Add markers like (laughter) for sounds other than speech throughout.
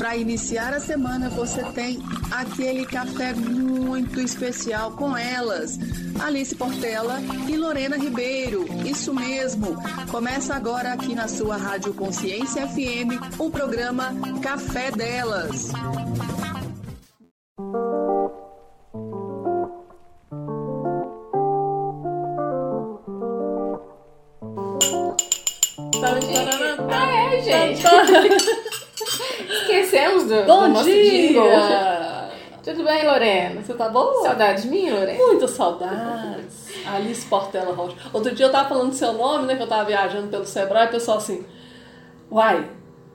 Para iniciar a semana, você tem aquele café muito especial com elas, Alice Portela e Lorena Ribeiro. Isso mesmo. Começa agora aqui na sua Rádio Consciência FM o programa Café Delas. Do, Bom do nosso dia! jingle. (laughs) Tudo bem, Lorena? Você tá boa? Saudade de mim, Lorena? Muitas saudades. Alice Portela Rocha. Outro dia eu tava falando seu nome, né? Que eu tava viajando pelo Sebrae, e o pessoal assim, uai,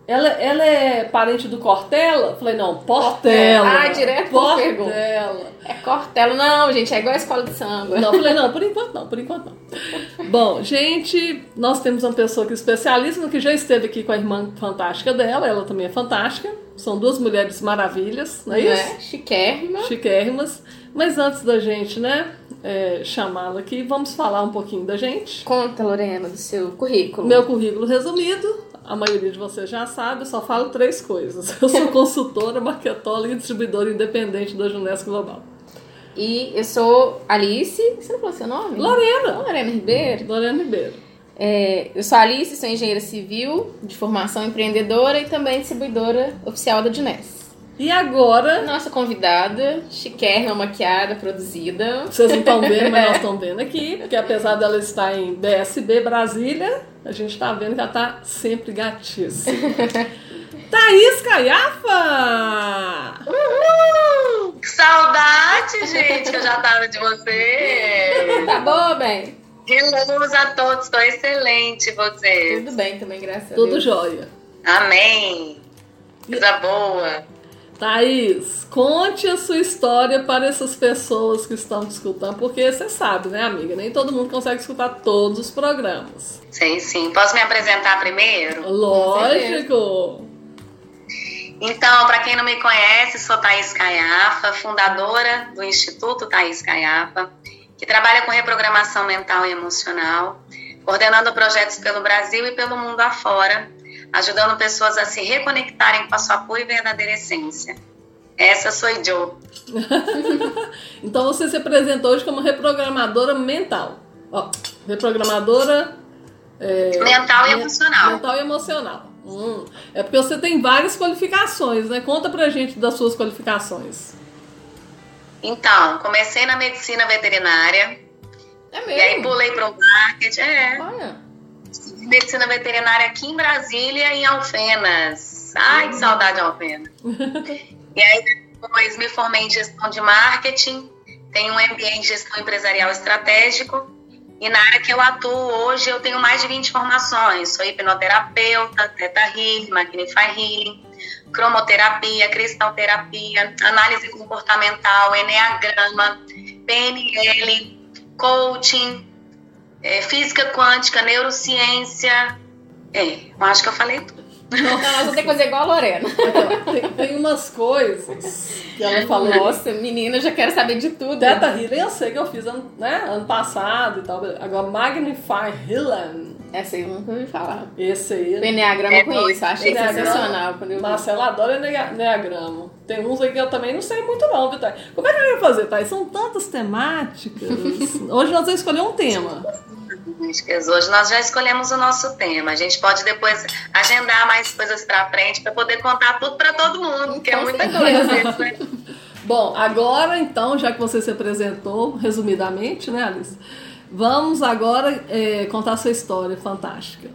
ela, ela é parente do Cortella? Falei, não, Portela. Ah, direto. Portela. É Cortella. Não, gente, é igual a escola de samba. Não, falei, não, por enquanto não, por enquanto não. (laughs) Bom, gente, nós temos uma pessoa que é especialista, que já esteve aqui com a irmã fantástica dela, ela também é fantástica. São duas mulheres maravilhas, não é Não isso? é? Chiquérrima. Chiquérrimas. Mas antes da gente, né, é, chamá-la aqui, vamos falar um pouquinho da gente. Conta, Lorena, do seu currículo. Meu currículo resumido, a maioria de vocês já sabe, eu só falo três coisas. Eu sou (laughs) consultora, marketóloga e distribuidora independente da Junesco Global. E eu sou Alice. Você não falou seu nome? Lorena. Lorena Ribeiro. Lorena Ribeiro. É, eu sou Alice, sou engenheira civil, de formação empreendedora e também distribuidora oficial da Juness. E agora, Nossa convidada, chiquérrima, maquiada, produzida. vocês não estão vendo, mas nós (laughs) estamos vendo aqui, porque apesar dela estar em BSB Brasília, a gente está vendo que ela está sempre gatíssima. (laughs) Thaís Caiafa! Uhul! Saudade, gente, que eu já tava de você. Tá boa, bem? Reluz a todos, estou excelente vocês. Tudo bem também, graças a Tudo Deus. jóia. Amém. Coisa boa. Thaís, conte a sua história para essas pessoas que estão te escutando, porque você sabe, né, amiga? Nem todo mundo consegue escutar todos os programas. Sei sim. Posso me apresentar primeiro? Lógico! Então, para quem não me conhece, sou Thaís Caiafa, fundadora do Instituto Thaís Caiafa, que trabalha com reprogramação mental e emocional, coordenando projetos pelo Brasil e pelo mundo afora, ajudando pessoas a se reconectarem com a sua pura e verdadeira essência. Essa sou eu. (laughs) Então você se apresentou hoje como reprogramadora mental. Ó, reprogramadora é, Mental e emocional. Mental e emocional. Hum, é porque você tem várias qualificações, né? Conta pra gente das suas qualificações. Então, comecei na medicina veterinária, É e aí mesmo? pulei para o marketing. É, Olha. medicina veterinária aqui em Brasília em Alfenas. Ai, que saudade de Alfenas. (laughs) e aí depois me formei em gestão de marketing, tenho um MBA em gestão empresarial estratégico. E na área que eu atuo hoje, eu tenho mais de 20 formações. Sou hipnoterapeuta, Theta Healing, Magnify Healing, cromoterapia, cristalterapia, análise comportamental, enneagrama, PNL, coaching, é, física quântica, neurociência. É, eu acho que eu falei tudo. Não, nós vamos ter que fazer igual a Lorena. Tem, tem umas coisas que ela falou. Nossa, menina, eu já quero saber de tudo. Teta Healing eu sei que eu fiz ano, né, ano passado e tal. Agora, Magnify Healing, Essa aí eu nunca ouvi falar. esse aí. O Enneagrama É eu conheço, achei Enneagrama. sensacional quando eu. Marcela adora Enneagrama. Tem uns aí que eu também não sei muito não, viu, Thay? Como é que eu ia fazer, Thay? São tantas temáticas. (laughs) Hoje nós vamos escolher um tema. Hoje nós já escolhemos o nosso tema. A gente pode depois agendar mais coisas pra frente para poder contar tudo para todo mundo, porque é Com muita coisa. né? (laughs) Bom, agora então, já que você se apresentou resumidamente, né, Alice? Vamos agora é, contar a sua história fantástica.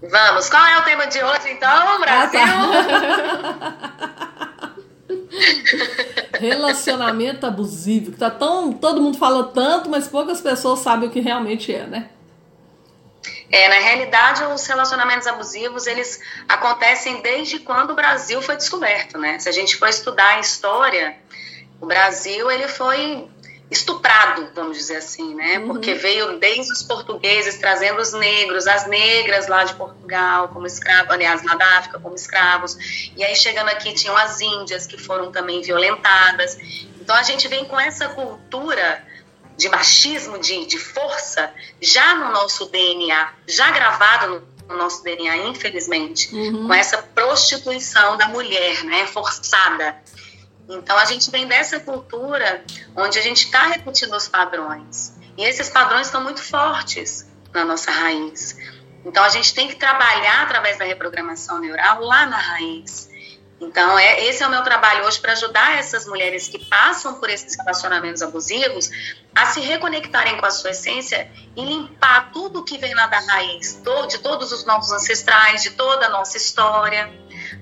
Vamos, qual é o tema de hoje então, Brasil? (laughs) Relacionamento abusivo, que tá tão. Todo mundo fala tanto, mas poucas pessoas sabem o que realmente é, né? É, na realidade, os relacionamentos abusivos, eles acontecem desde quando o Brasil foi descoberto, né? Se a gente for estudar a história, o Brasil, ele foi estuprado, vamos dizer assim, né? Porque veio desde os portugueses trazendo os negros, as negras lá de Portugal como escravos, aliás, lá da África como escravos. E aí chegando aqui tinham as índias que foram também violentadas. Então a gente vem com essa cultura de machismo, de, de força, já no nosso DNA, já gravado no no nosso DNA, infelizmente, uhum. com essa prostituição da mulher, né, forçada. Então a gente vem dessa cultura onde a gente está repetindo os padrões. E esses padrões estão muito fortes na nossa raiz. Então a gente tem que trabalhar através da reprogramação neural lá na raiz. Então, é, esse é o meu trabalho hoje para ajudar essas mulheres que passam por esses relacionamentos abusivos a se reconectarem com a sua essência e limpar tudo que vem lá da raiz, de todos os nossos ancestrais, de toda a nossa história,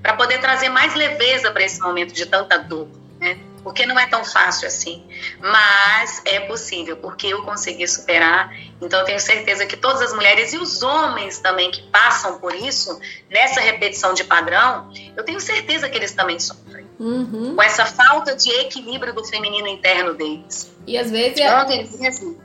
para poder trazer mais leveza para esse momento de tanta dor, né? Porque não é tão fácil assim, mas é possível, porque eu consegui superar. Então, eu tenho certeza que todas as mulheres e os homens também que passam por isso, nessa repetição de padrão, eu tenho certeza que eles também sofrem. Uhum. Com essa falta de equilíbrio do feminino interno deles. E às vezes. Ontem, assim,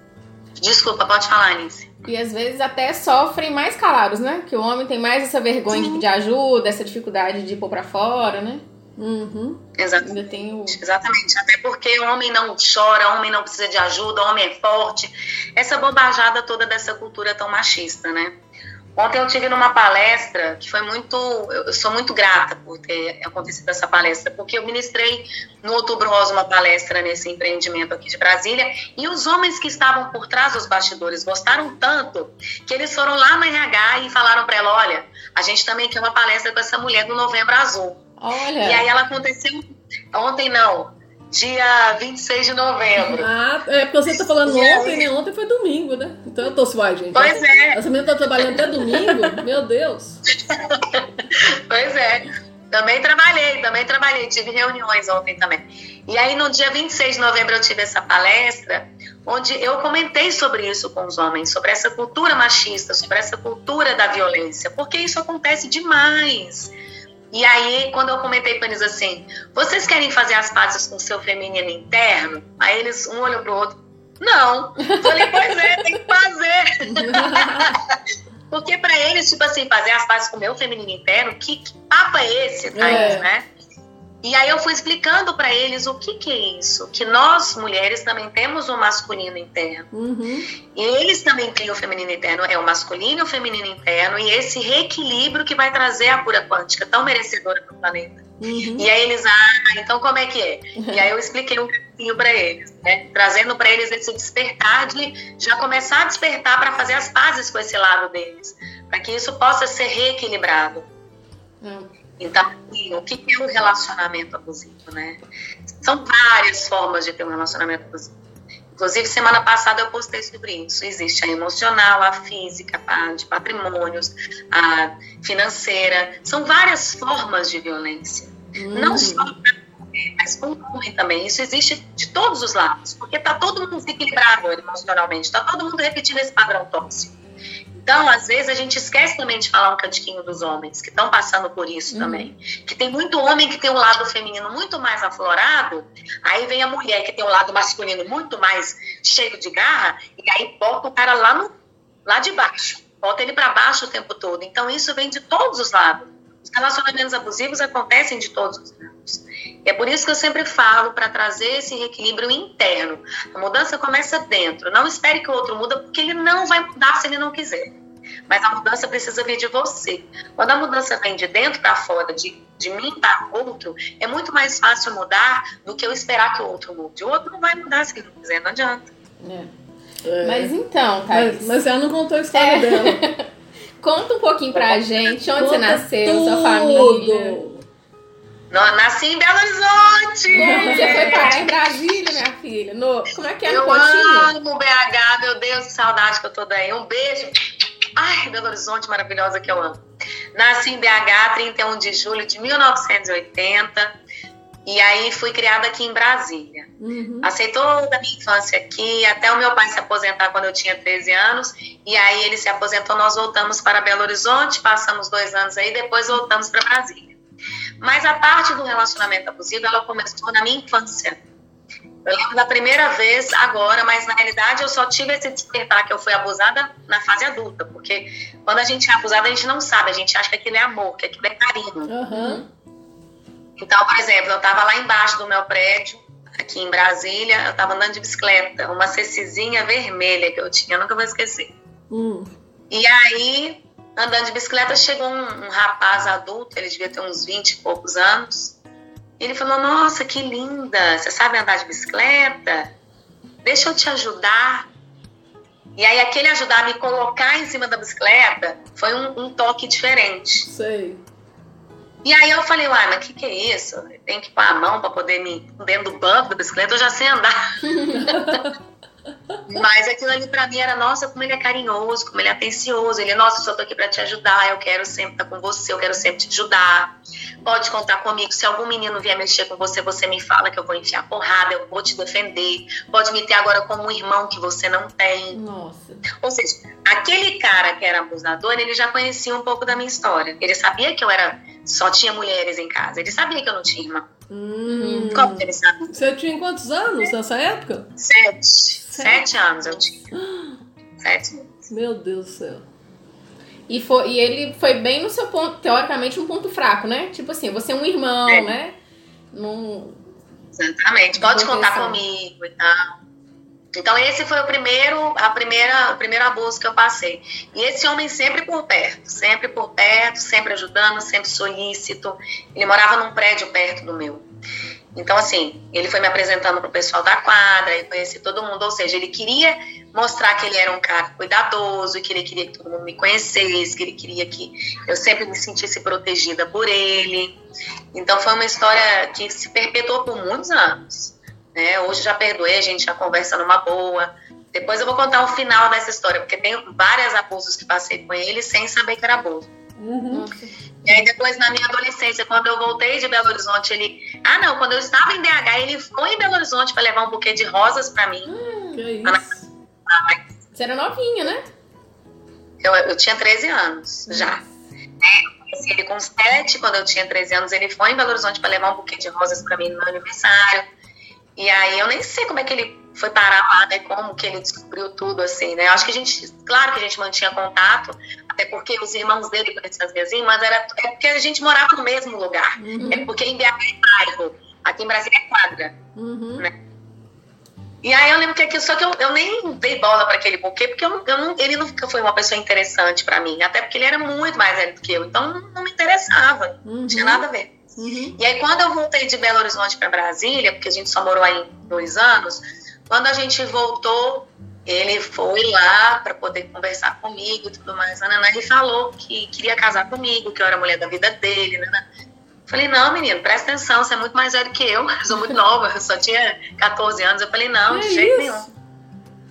Desculpa, pode falar, Alice. E às vezes até sofrem mais calados, né? Que o homem tem mais essa vergonha Sim. de pedir ajuda, essa dificuldade de pôr pra fora, né? Uhum. Exatamente. Tenho... Exatamente. Até porque o homem não chora, o homem não precisa de ajuda, o homem é forte. Essa bobajada toda dessa cultura tão machista, né? Ontem eu tive numa palestra que foi muito. Eu sou muito grata por ter acontecido essa palestra, porque eu ministrei no Outubro Rosa uma palestra nesse empreendimento aqui de Brasília, e os homens que estavam por trás dos bastidores gostaram tanto que eles foram lá na RH e falaram para ela: olha, a gente também quer uma palestra com essa mulher do Novembro Azul. Olha. E aí ela aconteceu ontem não, dia 26 de novembro. Ah, é porque você tá falando e ontem, né? Ontem foi domingo, né? Então eu tô suave, gente. Pois é. Essa menina tá trabalhando até domingo? Meu Deus. (laughs) pois é. Também trabalhei, também trabalhei, tive reuniões ontem também. E aí no dia 26 de novembro eu tive essa palestra onde eu comentei sobre isso com os homens, sobre essa cultura machista, sobre essa cultura da violência, porque isso acontece demais. E aí, quando eu comentei com eles assim, vocês querem fazer as pazes com o seu feminino interno? Aí eles, um olhou pro outro, não. Falei, pois é, tem que fazer. (laughs) Porque para eles, tipo assim, fazer as pazes com o meu feminino interno, que, que papo é esse, Thaís, é. né? E aí eu fui explicando para eles o que, que é isso, que nós mulheres também temos o masculino interno. Uhum. E eles também têm o feminino interno, é o masculino e o feminino interno, e esse reequilíbrio que vai trazer a cura quântica tão merecedora para o planeta. Uhum. E aí eles, ah, então como é que é? E aí eu expliquei um pouquinho para eles, né? trazendo para eles esse despertar de já começar a despertar para fazer as pazes com esse lado deles, para que isso possa ser reequilibrado. Uhum. Então, assim, o que é um relacionamento abusivo, né? São várias formas de ter um relacionamento abusivo. Inclusive, semana passada eu postei sobre isso. Existe a emocional, a física, a de patrimônios, a financeira. São várias formas de violência. Hum. Não só para mas com o homem também. Isso existe de todos os lados, porque está todo mundo desequilibrado emocionalmente, está todo mundo repetindo esse padrão tóxico. Então, às vezes, a gente esquece também de falar um cantiquinho dos homens, que estão passando por isso uhum. também. Que tem muito homem que tem um lado feminino muito mais aflorado, aí vem a mulher que tem um lado masculino muito mais cheio de garra, e aí bota o cara lá, no, lá de baixo, bota ele para baixo o tempo todo. Então, isso vem de todos os lados. Os relacionamentos abusivos acontecem de todos os lados. E é por isso que eu sempre falo para trazer esse equilíbrio interno. A mudança começa dentro. Não espere que o outro muda, porque ele não vai mudar se ele não quiser. Mas a mudança precisa vir de você. Quando a mudança vem de dentro para fora, de, de mim para o outro, é muito mais fácil mudar do que eu esperar que o outro mude. O outro não vai mudar se ele não quiser, não adianta. É. É. Mas então, Thaís. Mas, mas ela não contou a história é. dela. (laughs) Conta um pouquinho pra gente onde Conta você nasceu, tudo. sua família. Nasci em Belo Horizonte! Como você foi parar em Brasília, minha filha? No, como é que é eu no amo BH, meu Deus, que saudade que eu tô daí. Um beijo. Ai, Belo Horizonte maravilhosa que eu amo. Nasci em BH, 31 de julho de 1980. E aí fui criada aqui em Brasília. Uhum. Aceitou da minha infância aqui, até o meu pai se aposentar quando eu tinha 13 anos. E aí ele se aposentou, nós voltamos para Belo Horizonte, passamos dois anos aí, depois voltamos para Brasília. Mas a parte do relacionamento abusivo, ela começou na minha infância. Eu lembro da primeira vez agora, mas na realidade eu só tive esse despertar que eu fui abusada na fase adulta, porque quando a gente é abusada a gente não sabe, a gente acha que aquilo é amor, que aquilo é carinho. Uhum. Então, por exemplo, eu estava lá embaixo do meu prédio, aqui em Brasília, eu estava andando de bicicleta, uma cecizinha vermelha que eu tinha, eu nunca vou esquecer. Uhum. E aí andando de bicicleta, chegou um, um rapaz adulto, ele devia ter uns 20 e poucos anos. Ele falou: Nossa, que linda! Você sabe andar de bicicleta? Deixa eu te ajudar. E aí, aquele ajudar a me colocar em cima da bicicleta foi um, um toque diferente. Sei. E aí eu falei, uai, mas o que, que é isso? Tem que pôr a mão para poder me dentro do banco da bicicleta, eu já sei andar. (laughs) mas aquilo ali para mim era, nossa, como ele é carinhoso, como ele é atencioso. Ele, nossa, eu só tô aqui para te ajudar, eu quero sempre estar com você, eu quero sempre te ajudar. Pode contar comigo. Se algum menino vier mexer com você, você me fala que eu vou enfiar porrada, eu vou te defender. Pode me ter agora como um irmão que você não tem. Nossa. Ou seja, aquele cara que era abusador, ele já conhecia um pouco da minha história. Ele sabia que eu era só tinha mulheres em casa. Ele sabia que eu não tinha irmã. Hum. Como que ele sabia? Você tinha quantos anos nessa época? Sete. Sete anos eu tinha. Sete anos. Meu Deus do céu. E, foi, e ele foi bem no seu ponto, teoricamente, um ponto fraco, né? Tipo assim, você é um irmão, É. né? Num... Exatamente. Pode contar comigo e tal. Então esse foi o primeiro, a primeira, o primeiro abuso que eu passei. E esse homem sempre por perto, sempre por perto, sempre ajudando, sempre solícito. Ele morava num prédio perto do meu. Então assim, ele foi me apresentando pro pessoal da quadra, eu conheci todo mundo, ou seja, ele queria mostrar que ele era um cara cuidadoso, que ele queria que todo mundo me conhecesse, que ele queria que eu sempre me sentisse protegida por ele. Então foi uma história que se perpetuou por muitos anos. Né? Hoje já perdoei, a gente já conversa numa boa. Depois eu vou contar o final dessa história, porque tem vários abusos que passei com ele sem saber que era abuso. Uhum. E aí depois, na minha adolescência, quando eu voltei de Belo Horizonte, ele... Ah, não, quando eu estava em BH, ele foi em Belo Horizonte para levar um buquê de rosas para mim. Que isso? Você era novinha, né? Eu, eu tinha 13 anos já. É, conheci ele com 7, quando eu tinha 13 anos, ele foi em Belo Horizonte para levar um buquê de rosas para mim no meu aniversário. E aí eu nem sei como é que ele foi parar lá, né? Como que ele descobriu tudo, assim, né? Eu acho que a gente, claro que a gente mantinha contato, até porque os irmãos dele conheciam as minhas irmãs, era, é porque a gente morava no mesmo lugar. É porque em BH é bairro, aqui em Brasília é quadra. Uhum. E aí eu lembro que aquilo, só que eu, eu nem dei bola para aquele buquê, porque eu, eu não, ele nunca foi uma pessoa interessante para mim, até porque ele era muito mais velho do que eu, então não, me interessava, não tinha nada a ver. Uhum. E aí quando eu voltei de Belo Horizonte para Brasília, porque a gente só morou aí dois anos, quando a gente voltou, ele foi lá para poder conversar comigo e tudo mais, nanana, e falou que queria casar comigo, que eu era a mulher da vida dele, nanana. Falei, não, menino, presta atenção, você é muito mais velho que eu, eu (laughs) sou muito nova, eu só tinha 14 anos. Eu falei, não, de jeito isso? nenhum.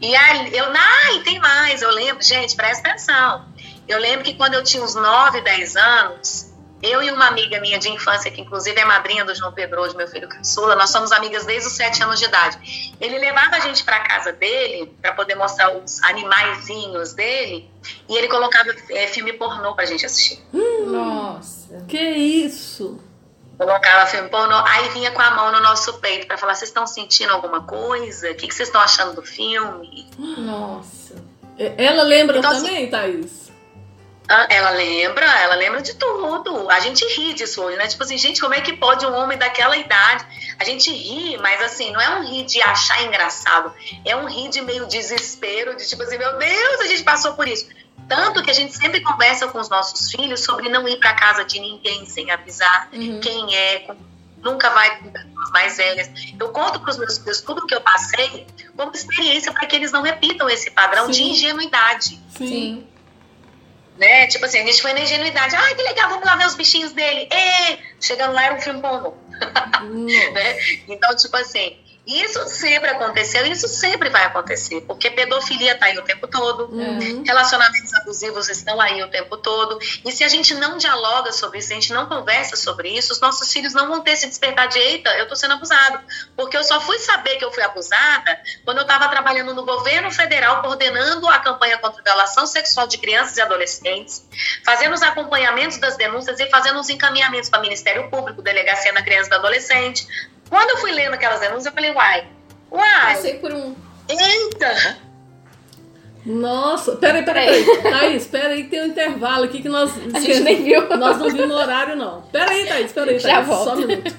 E aí, eu, e tem mais, eu lembro, gente, presta atenção. Eu lembro que quando eu tinha uns 9, 10 anos, eu e uma amiga minha de infância, que inclusive é madrinha do João Pedro, hoje, meu filho caçula, nós somos amigas desde os 7 anos de idade. Ele levava a gente para casa dele, para poder mostrar os animaizinhos dele, e ele colocava eh, filme pornô pra gente assistir. Nossa. Que isso? Colocava filme pornô, aí vinha com a mão no nosso peito para falar: vocês estão sentindo alguma coisa? O que, vocês estão achando do filme? Nossa. Ela lembra Então, assim, também, Thaís? Ah, Ela lembra, ela lembra de tudo. A gente ri disso hoje, né? Tipo assim, gente, como é que pode um homem daquela idade? A gente ri, mas assim, não é um rir de achar engraçado, é um rir de meio desespero, de tipo assim, meu Deus, a gente passou por isso. Tanto que a gente sempre conversa com os nossos filhos sobre não ir para casa de ninguém sem avisar Uhum. quem é, nunca vai com pessoas mais velhas. Eu conto para os meus filhos tudo que eu passei como experiência para que eles não repitam esse padrão de Sim. ingenuidade Sim. Né? Tipo assim, a gente foi na ingenuidade. Ai, que legal, vamos lá ver os bichinhos dele. E chegando lá era um filme pornô, (laughs) né? Então, tipo assim, isso sempre aconteceu isso sempre vai acontecer, porque pedofilia tá aí o tempo todo. Uhum. Relacionamentos abusivos estão aí o tempo todo. E se a gente não dialoga sobre isso, se a gente não conversa sobre isso, os nossos filhos não vão ter esse despertar de eita, eu tô sendo abusado. Porque eu só fui saber que eu fui abusada quando eu estava trabalhando no governo federal, coordenando a campanha contra a violação sexual de crianças e adolescentes, fazendo os acompanhamentos das denúncias e fazendo os encaminhamentos para o Ministério Público, Delegacia da Criança e do Adolescente. Quando eu fui lendo aquelas denúncias, eu falei, uai, uai, Passei por um. eita! Nossa, peraí, peraí, peraí. Thaís, peraí, tem um intervalo aqui que nós. A gente nem viu. Nós não vimos o horário, não. Peraí, Thaís, peraí, Thaís. Já Só volto. um minuto.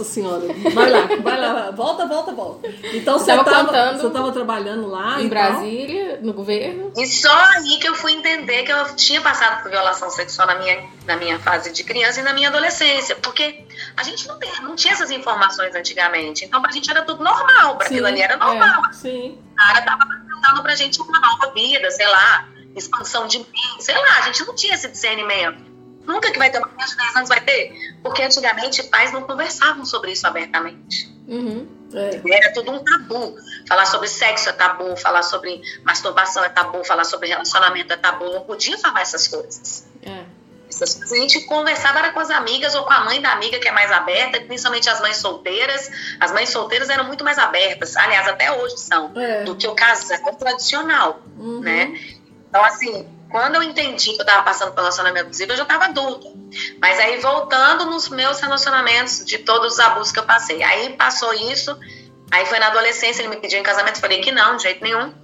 Nossa senhora. Vai lá, vai lá. Volta, volta, volta. Então você tava estava você tava trabalhando lá Em Brasília, no governo. E só aí que eu fui entender que eu tinha passado por violação sexual na minha, na minha fase de criança e na minha adolescência. Porque a gente não, tem, não tinha essas informações antigamente. Então, pra gente era tudo normal. Pra Sim, aquilo ali era normal. tal. Sim. O cara tava apresentando pra gente uma nova vida, sei lá, expansão de mim, sei lá. A gente não tinha esse discernimento. Nunca que vai ter uma criança de 10 anos vai ter. Porque antigamente pais não conversavam sobre isso abertamente. Uhum. É. Era tudo um tabu. Falar sobre sexo é tabu, falar sobre masturbação é tabu, falar sobre relacionamento é tabu. Não podia falar essas coisas. É. Essas coisas a gente conversava era com as amigas ou com a mãe da amiga que é mais aberta, principalmente as mães solteiras. As mães solteiras eram muito mais abertas, aliás, até hoje são, É. do que o casal tradicional, Uhum. né? Então, assim, quando eu entendi que eu estava passando por relacionamento abusivo, eu já estava adulta. Mas aí, voltando nos meus relacionamentos, de todos os abusos que eu passei. Aí, passou isso, aí foi na adolescência, ele me pediu em casamento, eu falei que não, de jeito nenhum.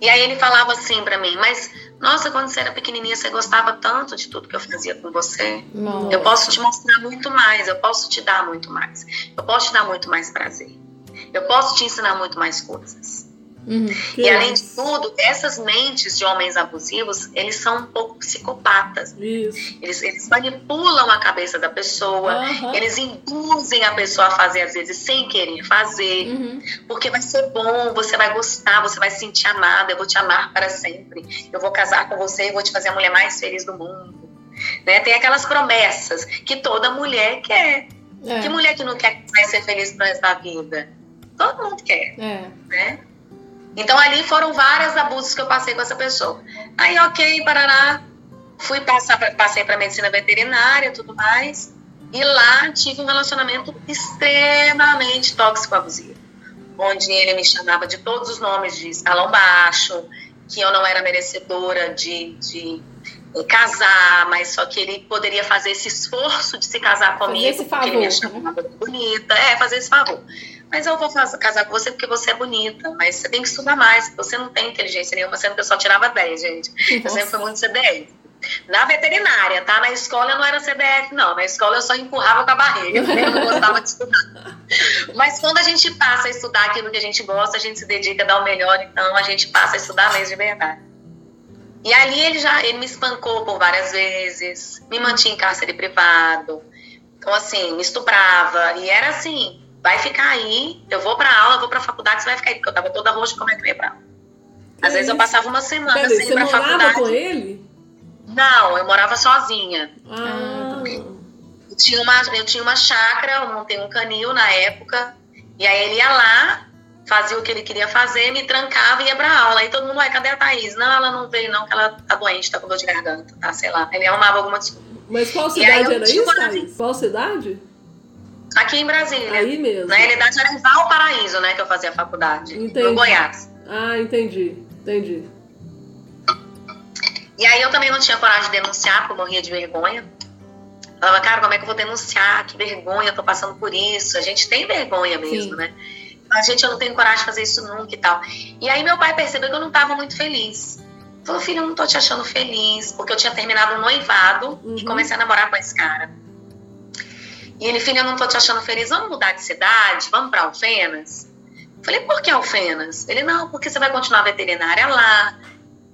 E aí ele falava assim pra mim, mas, nossa, quando você era pequenininha, você gostava tanto de tudo que eu fazia com você. Não. Eu posso te mostrar muito mais, eu posso te dar muito mais. Eu posso te dar muito mais prazer. Eu posso te ensinar muito mais coisas. Uhum. E além de tudo, essas mentes de homens abusivos, eles são um pouco psicopatas. Isso. Eles, eles manipulam a cabeça da pessoa, Aham. eles induzem a pessoa a fazer, às vezes, sem querer fazer, Uhum. porque vai ser bom, você vai gostar, você vai se sentir amada, eu vou te amar para sempre, eu vou casar com você e vou te fazer a mulher mais feliz do mundo. Né? Tem aquelas promessas que toda mulher quer. É. Que mulher que não quer que vai ser feliz resto da vida? Todo mundo quer É. né? Então ali foram vários abusos que eu passei com essa pessoa. Aí, ok, Paraná, fui passar, passei para medicina veterinária, tudo mais, e lá tive um relacionamento extremamente tóxico abusivo, onde ele me chamava de todos os nomes de escalão baixo, que eu não era merecedora de, de casar, mas só que ele poderia fazer esse esforço de se casar comigo, esse porque ele me favor, achava bonita, é, fazer esse favor. Mas eu vou casar com você porque você é bonita, mas você tem que estudar mais, você não tem inteligência nenhuma, sendo que eu só tirava 10, gente. Eu sempre fui muito CDF. Na veterinária, tá? Na escola eu não era CDF, não. Na escola eu só empurrava com a barriga, eu não gostava de estudar. Mas quando a gente passa a estudar aquilo que a gente gosta, a gente se dedica a dar o melhor, então a gente passa a estudar mesmo de verdade. E ali ele já ele me espancou por várias vezes, me mantinha em cárcere privado. Então, assim, me estuprava. E era assim: vai ficar aí, eu vou pra aula, eu vou pra faculdade, você vai ficar aí, porque eu tava toda roxa, como é que eu ia pra aula? Às vezes eu passava uma semana Peraí, sem ir você pra morava faculdade. com ele? Não, eu morava sozinha. Ah, Eu tinha uma, eu tinha uma chácara, eu montei um canil na época, e aí ele ia lá, fazia o que ele queria fazer, me trancava e ia pra aula. Aí todo mundo, vai, cadê a Thaís? Não, ela não veio não, que ela tá doente, tá com dor de garganta, tá, sei lá. Ele arrumava alguma desculpa. mas qual aí cidade eu era isso, Thaís? Qual cidade? Aqui em Brasília. Aí mesmo. Na realidade era em Valparaíso, né, que eu fazia a faculdade, Entendi. no Goiás. Ah, entendi. Entendi. E aí eu também não tinha coragem de denunciar, porque eu morria de vergonha. Falava, cara, como é que eu vou denunciar? Que vergonha, eu tô passando por isso. A gente tem vergonha mesmo, Sim. né? A gente, eu não tenho coragem de fazer isso nunca e tal. E aí meu pai percebeu que eu não tava muito feliz. Falou, filho, eu não tô te achando feliz, porque eu tinha terminado um noivado e Uhum. comecei a namorar com esse cara. E ele, filho, eu não tô te achando feliz, vamos mudar de cidade? Vamos pra Alfenas? Falei, por que Alfenas? Ele, não, porque você vai continuar veterinária lá,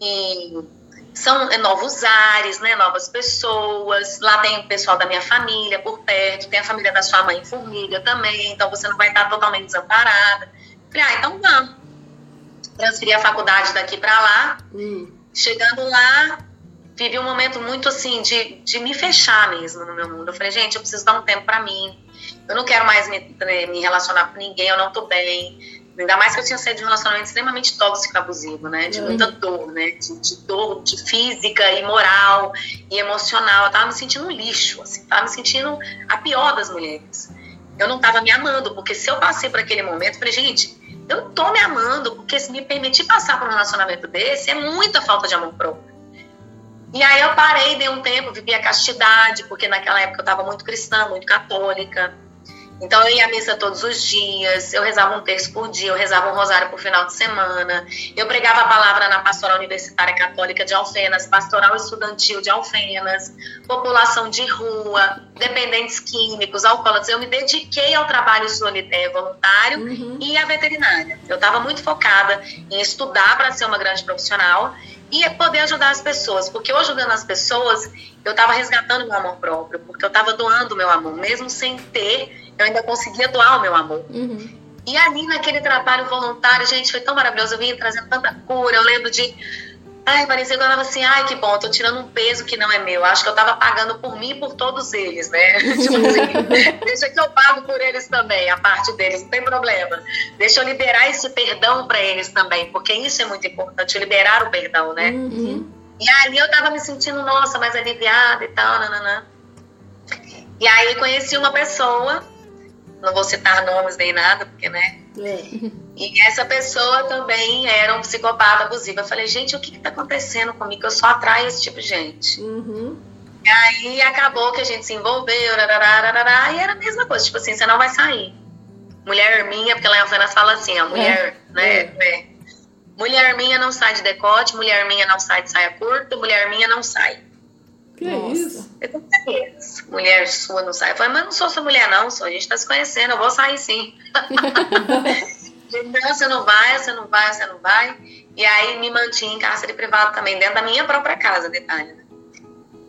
e são é, novos ares, né? Novas pessoas. Lá tem o pessoal da minha família por perto, tem a família da sua mãe em Formiga também, então você não vai estar totalmente desamparada. Falei, ah, então vamos. Transferi a faculdade daqui para lá. Hum. Chegando lá, vivi um momento muito assim de, de me fechar mesmo no meu mundo. Eu falei, gente, eu preciso dar um tempo para mim. Eu não quero mais me, me relacionar com ninguém, eu não tô bem. Ainda mais que eu tinha saído de um relacionamento extremamente tóxico abusivo, né? De Uhum. muita dor, né? De, de dor de física e moral e emocional. Eu tava me sentindo um lixo, assim. Tava me sentindo a pior das mulheres. Eu não tava me amando, porque se eu passei por aquele momento, eu falei, gente, eu não tô me amando, porque se me permitir passar por um relacionamento desse, é muita falta de amor próprio. E aí eu parei, dei um tempo, vivi a castidade, porque naquela época eu tava muito cristã, muito católica. Então eu ia à missa todos os dias, eu rezava um terço por dia, eu rezava um rosário por final de semana, eu pregava a palavra na pastoral universitária católica de Alfenas, pastoral estudantil de Alfenas, população de rua, dependentes químicos, alcoólatras. Eu me dediquei ao trabalho soli- eh, voluntário Uhum. e a veterinária. Eu estava muito focada em estudar para ser uma grande profissional e poder ajudar as pessoas, porque eu ajudando as pessoas, eu estava resgatando meu amor próprio, porque eu estava doando meu amor, mesmo sem ter, eu ainda conseguia doar o meu amor. Uhum. E ali naquele trabalho voluntário, gente, foi tão maravilhoso. Eu vim trazendo tanta cura. Eu lembro de. Ai, parecia que eu tava assim, ai, que bom, tô tirando um peso que não é meu. Acho que eu tava pagando por mim e por todos eles, né? (laughs) tipo assim, deixa que eu pago por eles também, a parte deles, não tem problema. Deixa eu liberar esse perdão para eles também, porque isso é muito importante, liberar o perdão, né? Uhum. E ali eu tava me sentindo, nossa, mais aliviada e tal, nananã. E aí conheci uma pessoa, não vou citar nomes nem nada, porque, né? É. E essa pessoa também era um psicopata abusivo. Eu falei, gente, o que que tá acontecendo comigo? Eu só atraio esse tipo de gente. Uhum. E aí acabou que a gente se envolveu, rarará, rarará, e era a mesma coisa, tipo assim, você não vai sair. Mulher minha, porque lá em Alfenas fala assim, a mulher, né? é. Mulher minha não sai de decote, mulher minha não sai de saia curta, mulher minha não sai. Que Nossa. isso? Eu não isso. Mulher sua não sai. Eu falei, mas não sou sua mulher, não, só a gente tá se conhecendo, eu vou sair sim. (laughs) não, você não vai, você não vai, você não vai. E aí me mantinha em cárcere privado também, dentro da minha própria casa, detalhe. né?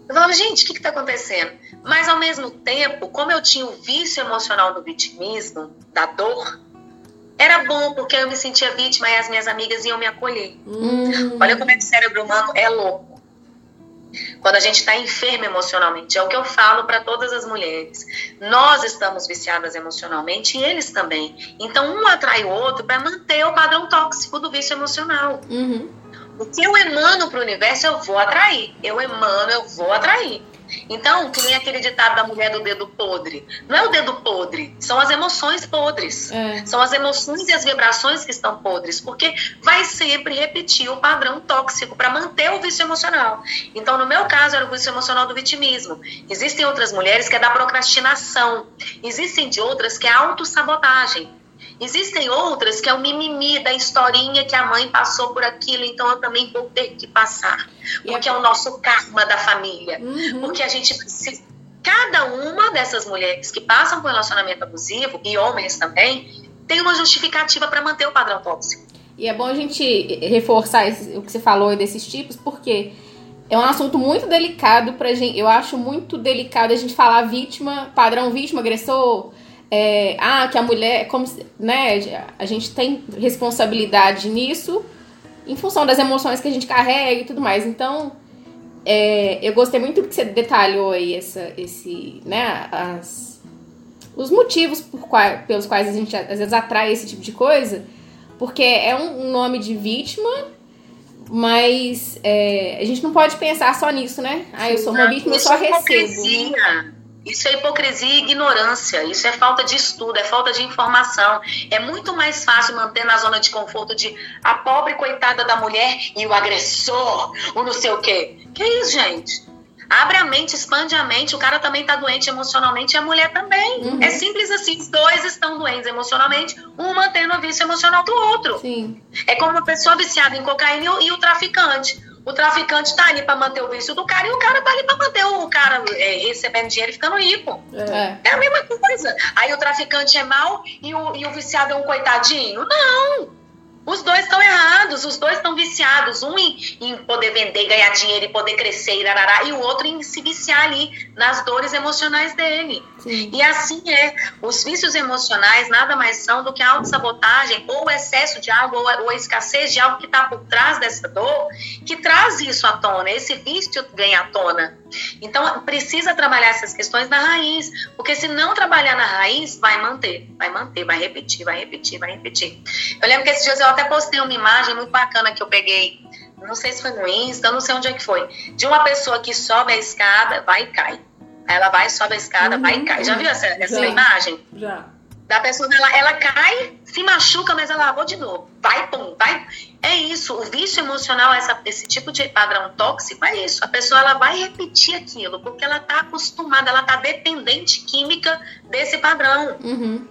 Eu falava, gente, o que que tá acontecendo? Mas ao mesmo tempo, como eu tinha o vício emocional do vitimismo, da dor, era bom, porque eu me sentia vítima e as minhas amigas iam me acolher. Hum. Olha como é que o cérebro humano é louco. Quando a gente está enfermo emocionalmente, é o que eu falo para todas as mulheres. Nós estamos viciadas emocionalmente e eles também. Então, um atrai o outro para manter o padrão tóxico do vício emocional. Uhum. O que eu emano para o universo, eu vou atrair. Eu emano, eu vou atrair. Então, que nem aquele ditado da mulher do dedo podre. Não é o dedo podre, são as emoções podres. É. São as emoções e as vibrações que estão podres, porque vai sempre repetir o padrão tóxico para manter o vício emocional. Então, no meu caso, era o vício emocional do vitimismo. Existem outras mulheres que é da procrastinação. Existem de outras que é autossabotagem. Existem outras que é o mimimi da historinha que a mãe passou por aquilo, então eu também vou ter que passar. Porque é- é o nosso karma da família. Uhum. Porque a gente precisa. Cada uma dessas mulheres que passam por relacionamento abusivo, e homens também, tem uma justificativa para manter o padrão tóxico. E é bom a gente reforçar o que você falou desses tipos, porque é um assunto muito delicado pra gente. Eu acho muito delicado a gente falar vítima, padrão vítima, agressor. É, ah, que a mulher, como né, a gente tem responsabilidade nisso em função das emoções que a gente carrega e tudo mais. Então, é, eu gostei muito que você detalhou aí essa, esse, né, as, os motivos qua- pelos quais a gente às vezes atrai esse tipo de coisa, porque é um um nome de vítima, mas é, a gente não pode pensar só nisso, né? Ah, eu sou uma vítima, eu só recebo. hipocrisia. Isso é hipocrisia e ignorância. Isso é falta de estudo, é falta de informação. É muito mais fácil manter na zona de conforto de a pobre coitada da mulher e o agressor, o não sei o quê. Que isso, gente? Abre a mente, expande a mente. O cara também tá doente emocionalmente e a mulher também. Uhum. É simples assim. Os dois estão doentes emocionalmente, um mantendo o vício emocional do outro. Sim. É como uma pessoa viciada em cocaína e o traficante. O traficante tá ali para manter o vício do cara e o cara tá ali para manter o cara é, recebendo dinheiro e ficando rico. É. É a mesma coisa. Aí o traficante é mau e o, e o viciado é um coitadinho? Não! Os dois estão errados, os dois estão viciados. Um em, em poder vender, ganhar dinheiro e poder crescer e, rarará, e o outro em se viciar ali nas dores emocionais dele. Sim. E assim é. Os vícios emocionais nada mais são do que a autossabotagem ou o excesso de algo ou a, ou a escassez de algo que está por trás dessa dor que traz isso à tona. Esse vício vem à tona. Então precisa trabalhar essas questões na raiz, porque se não trabalhar na raiz, vai manter, vai manter, vai repetir, vai repetir, vai repetir. Eu lembro que esses dias eu até postei uma imagem muito bacana que eu peguei, não sei se foi no Insta, não sei onde é que foi, de uma pessoa que sobe a escada, vai e cai. Ela vai, sobe a escada, vai e cai. Já viu essa, essa Já. imagem? Já. Da pessoa, ela, ela cai, se machuca, mas ela vou de novo. Vai, pum, vai. É isso. O vício emocional, essa, esse tipo de padrão tóxico, é isso. A pessoa ela vai repetir aquilo, porque ela está acostumada, ela está dependente química desse padrão. Uhum.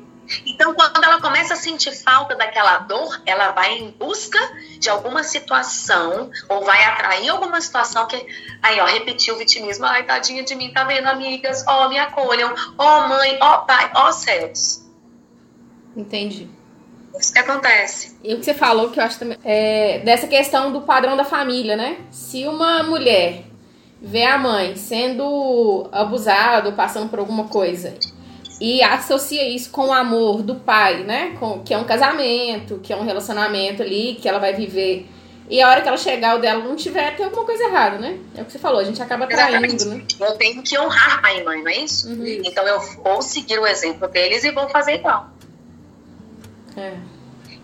Então, quando ela começa a sentir falta daquela dor, ela vai em busca de alguma situação ou vai atrair alguma situação que. Aí, ó, repetir o vitimismo. Ai, tadinha de mim, tá vendo, amigas? Ó, me acolham. Ó, mãe, ó, pai, ó, céus. Entendi. Isso que acontece. E o que você falou, que eu acho também, é dessa questão do padrão da família, né? Se uma mulher vê a mãe sendo abusada ou passando por alguma coisa e associa isso com o amor do pai, né? Com, que é um casamento, que é um relacionamento ali, que ela vai viver. E a hora que ela chegar, o dela não tiver, tem alguma coisa errada, né? É o que você falou, a gente acaba Exatamente. traindo, né? Eu tenho que honrar pai e mãe, não é isso? Uhum. Então eu vou seguir o exemplo deles e vou fazer igual. É.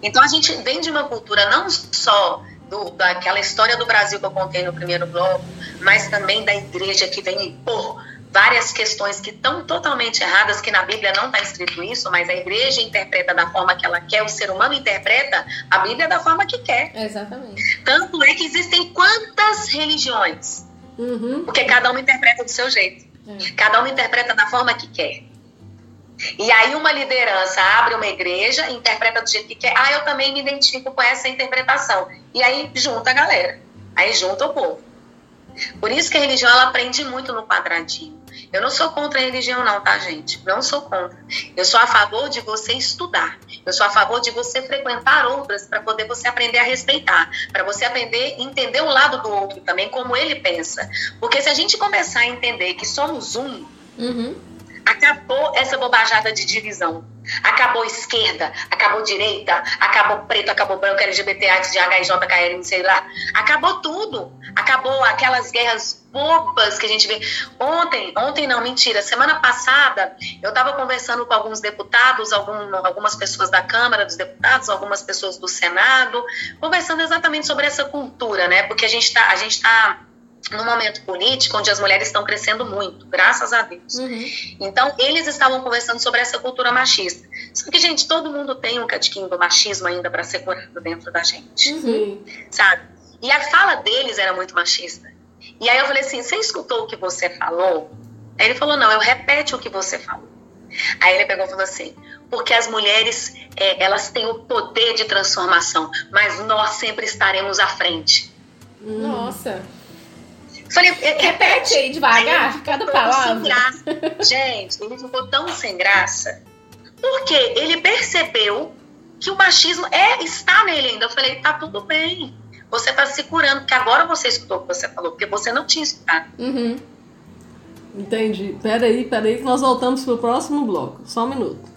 Então a gente vem de uma cultura não só do, daquela história do Brasil que eu contei no primeiro bloco, mas também da igreja que vem impor várias questões que estão totalmente erradas, que na Bíblia não está escrito isso, mas a igreja interpreta da forma que ela quer, o ser humano interpreta a Bíblia da forma que quer. Exatamente. Tanto é que existem quantas religiões? Uhum. Porque cada uma interpreta do seu jeito. É. Cada uma interpreta da forma que quer. E aí uma liderança abre uma igreja, interpreta do jeito que quer. Ah, eu também me identifico com essa interpretação. E aí junta a galera. Aí junta o povo. Por isso que a religião ela aprende muito no quadradinho. Eu não sou contra a religião não, tá, gente? Não sou contra. Eu sou a favor de você estudar. Eu sou a favor de você frequentar outras para poder você aprender a respeitar, para você aprender a entender o lado do outro também, como ele pensa. Porque se a gente começar a entender que somos um, Uhum. Acabou essa bobajada de divisão. Acabou esquerda, acabou direita, acabou preto, acabou branco, LGBT, AIDS, GHJ, KL, sei lá. Acabou tudo. Acabou aquelas guerras bobas que a gente vê. Ontem, ontem não, mentira, semana passada, eu estava conversando com alguns deputados, algum, algumas pessoas da Câmara dos Deputados, algumas pessoas do Senado, conversando exatamente sobre essa cultura, né? Porque a gente está a gente tá num momento político onde as mulheres estão crescendo muito, graças a Deus. Uhum. Então, eles estavam conversando sobre essa cultura machista. Só que, gente, todo mundo tem um catiquinho do machismo ainda para ser curado dentro da gente, Uhum. Sabe? E a fala deles era muito machista. E aí eu falei assim: você escutou o que você falou? Aí ele falou: não, eu repete o que você falou. Aí ele pegou e falou assim: porque as mulheres, é, elas têm o poder de transformação, mas nós sempre estaremos à frente. Nossa. Falei, "É, Repete repete. aí devagar, Aí cada palavra. Sem graça. Gente, ele ficou tão sem graça. Porque ele percebeu que o machismo é, está nele ainda. Eu falei, tá tudo bem. Você tá se curando, porque agora você escutou o que você falou, porque você não tinha escutado. Uhum. Entendi. Peraí, peraí, que nós voltamos pro próximo bloco. Só um minuto.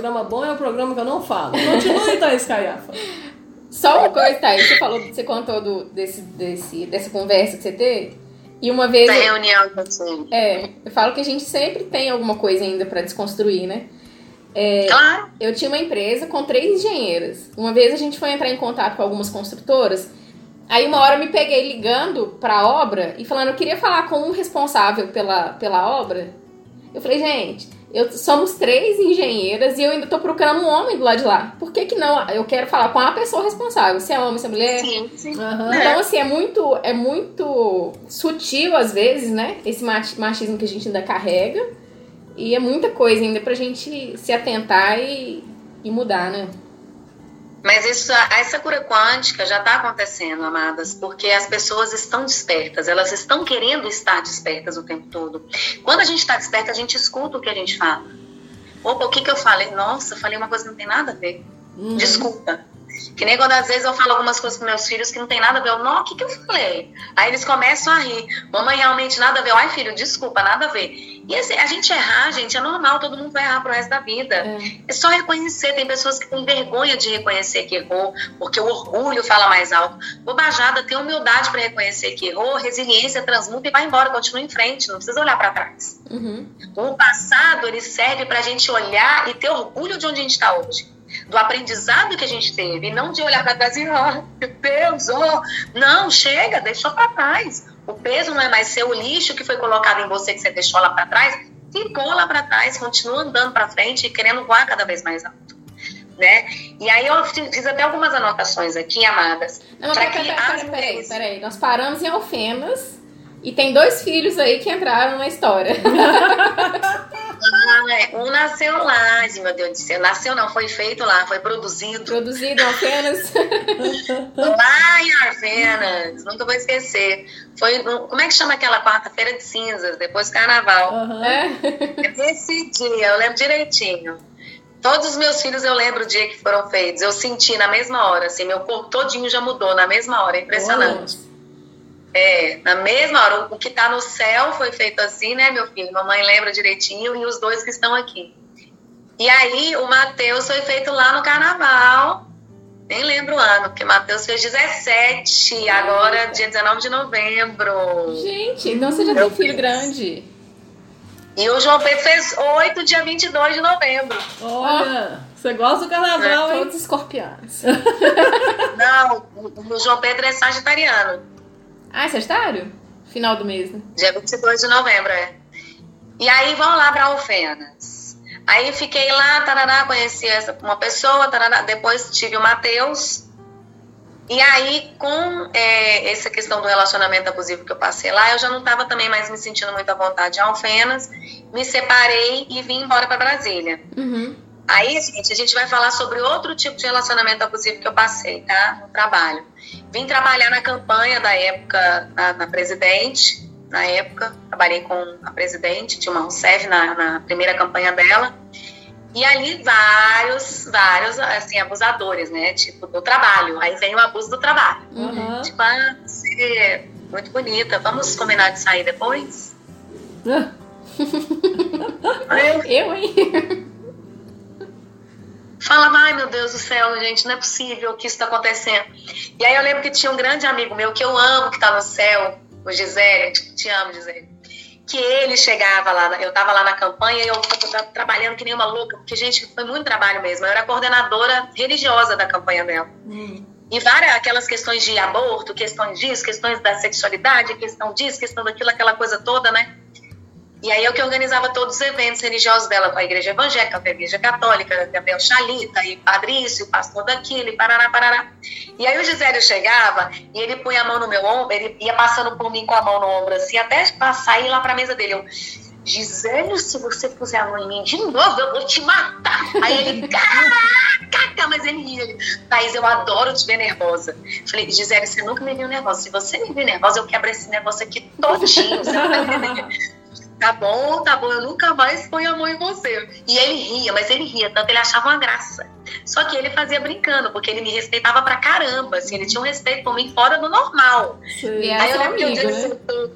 Programa bom é o programa que eu não falo. (laughs) Continue, Thaís Caiafa. Só uma coisa, Thaís, você falou, você contou do, desse, desse, dessa conversa que você teve. E uma vez. Essa eu- reunião que eu tive. É, eu falo que a gente sempre tem alguma coisa ainda pra desconstruir, né? É, Claro. eu tinha uma empresa com três engenheiras. Uma vez a gente foi entrar em contato com algumas construtoras. Aí uma hora eu me peguei ligando pra obra e falando, eu queria falar com um responsável pela, pela obra. Eu falei, gente, eu, somos três engenheiras e eu ainda tô procurando um homem do lado de lá. Por que que não? Eu quero falar com a pessoa responsável, se é homem, se é mulher. Sim, sim. Aham. Então, assim, é muito, é muito sutil às vezes, né? Esse machi- machismo que a gente ainda carrega. E é muita coisa ainda pra gente se atentar e, e mudar, né? Mas isso, essa cura quântica já está acontecendo, amadas, porque as pessoas estão despertas, elas estão querendo estar despertas o tempo todo. Quando a gente está desperta, a gente escuta o que a gente fala. Opa, o que, que eu falei? Nossa, falei uma coisa que não tem nada a ver. Uhum. Desculpa. Que nem quando às vezes eu falo algumas coisas com meus filhos que não tem nada a ver. Eu, não, o que, que eu falei? Aí eles começam a rir. Mamãe, realmente nada a ver. Ai, filho, desculpa, nada a ver. E assim, a gente errar, gente, é normal, todo mundo vai errar pro resto da vida. É. É só reconhecer. Tem pessoas que têm vergonha de reconhecer que errou, porque o orgulho fala mais alto. Bobajada, tem humildade para reconhecer que errou, resiliência, transmuta e vai embora, continua em frente, não precisa olhar para trás. Uhum. O passado, ele serve para a gente olhar e ter orgulho de onde a gente está hoje. Do aprendizado que a gente teve, e não de olhar para trás e, oh, meu Deus, oh. Não, chega, deixou para trás. O peso não é mais seu, o lixo que foi colocado em você, que você deixou lá para trás, ficou lá para trás, continua andando para frente e querendo voar cada vez mais alto. Né? E aí eu fiz até algumas anotações aqui, amadas. Não, peraí, que peraí, peraí, peraí. Nós paramos em Alfenas e tem dois filhos aí que entraram na história. Ah, é, um nasceu lá, meu Deus do céu. Nasceu não, foi feito lá, foi produzido. Produzido em Alfenas. Lá em Arvenas, nunca vou esquecer. Foi, como é que chama aquela quarta-feira de cinzas, depois do carnaval? Aham. é. Esse dia, eu lembro direitinho. Todos os meus filhos eu lembro o dia que foram feitos. Eu senti na mesma hora, assim, meu corpo todinho já mudou na mesma hora, é impressionante. É, na mesma hora. O que tá no céu foi feito assim, né, meu filho? Mamãe lembra direitinho e os dois que estão aqui. E aí, o Matheus foi feito lá no carnaval. Nem lembro o ano, porque Matheus fez 17, agora dia 19 de novembro. Gente, então você já tem filho grande. E o João Pedro fez 8, dia 22 de novembro. Olha, você gosta do É, carnaval, hein? Todos escorpianos. (laughs) Não, o João Pedro é sagitariano. Ah, é Sagitário? Final do mês, né? Dia 22 de novembro, é. E aí vamos lá para Alfenas. Aí fiquei lá, tarará, conheci essa, uma pessoa, tarará, depois tive o Matheus. E aí, com é, essa questão do relacionamento abusivo que eu passei lá, eu já não estava também mais me sentindo muito à vontade em Alfenas. Me separei e vim embora para Brasília. Uhum. Aí, gente, a gente vai falar sobre outro tipo de relacionamento abusivo que eu passei, tá? No trabalho. Vim trabalhar na campanha da época, na, na presidente, na época, trabalhei com a presidente, Dilma Rousseff, na, na primeira campanha dela. E ali vários, vários, assim, abusadores, né? Tipo, do trabalho. Aí vem o abuso do trabalho. Aham. Tipo, ah, você é muito bonita, vamos combinar de sair depois? Eu (laughs) Eu, hein? (laughs) falava, ai meu Deus do céu, gente, não é possível que isso está acontecendo. E aí eu lembro que tinha um grande amigo meu que eu amo, que está no céu, o Gisele, te amo, Gisele. Que ele chegava lá, eu estava lá na campanha e eu estava trabalhando que nem uma louca, porque, gente, foi muito trabalho mesmo. Eu era coordenadora religiosa da campanha dela. hum. E várias aquelas questões de aborto, questões disso, questões da sexualidade, questão disso, questão daquilo, aquela coisa toda, né? E aí eu que organizava todos os eventos religiosos dela com a igreja evangélica, com a igreja católica, Gabriel Chalita, e Padrício, pastor daquilo, e parará, parará. E aí o Gisélio chegava e ele punha a mão no meu ombro, ele ia passando por mim com a mão no ombro assim, até passar e ir lá pra mesa dele. Eu, Gisélio, se você puser a mão em mim de novo, eu vou te matar. Aí ele, caraca, mas ele ria. Thaís, eu adoro te ver nervosa. Falei, Gisele, você nunca me viu nervosa. Se você me viu nervosa, eu quebro esse negócio aqui todinho. Você? Tá bom, tá bom, eu nunca mais ponho a mão em você. E ele ria, mas ele ria, tanto ele achava uma graça. Só que ele fazia brincando, porque ele me respeitava pra caramba, assim, ele tinha um respeito por mim fora do normal. Sei. E Aí eu é lembro que um dia amigo, ele né? sentou.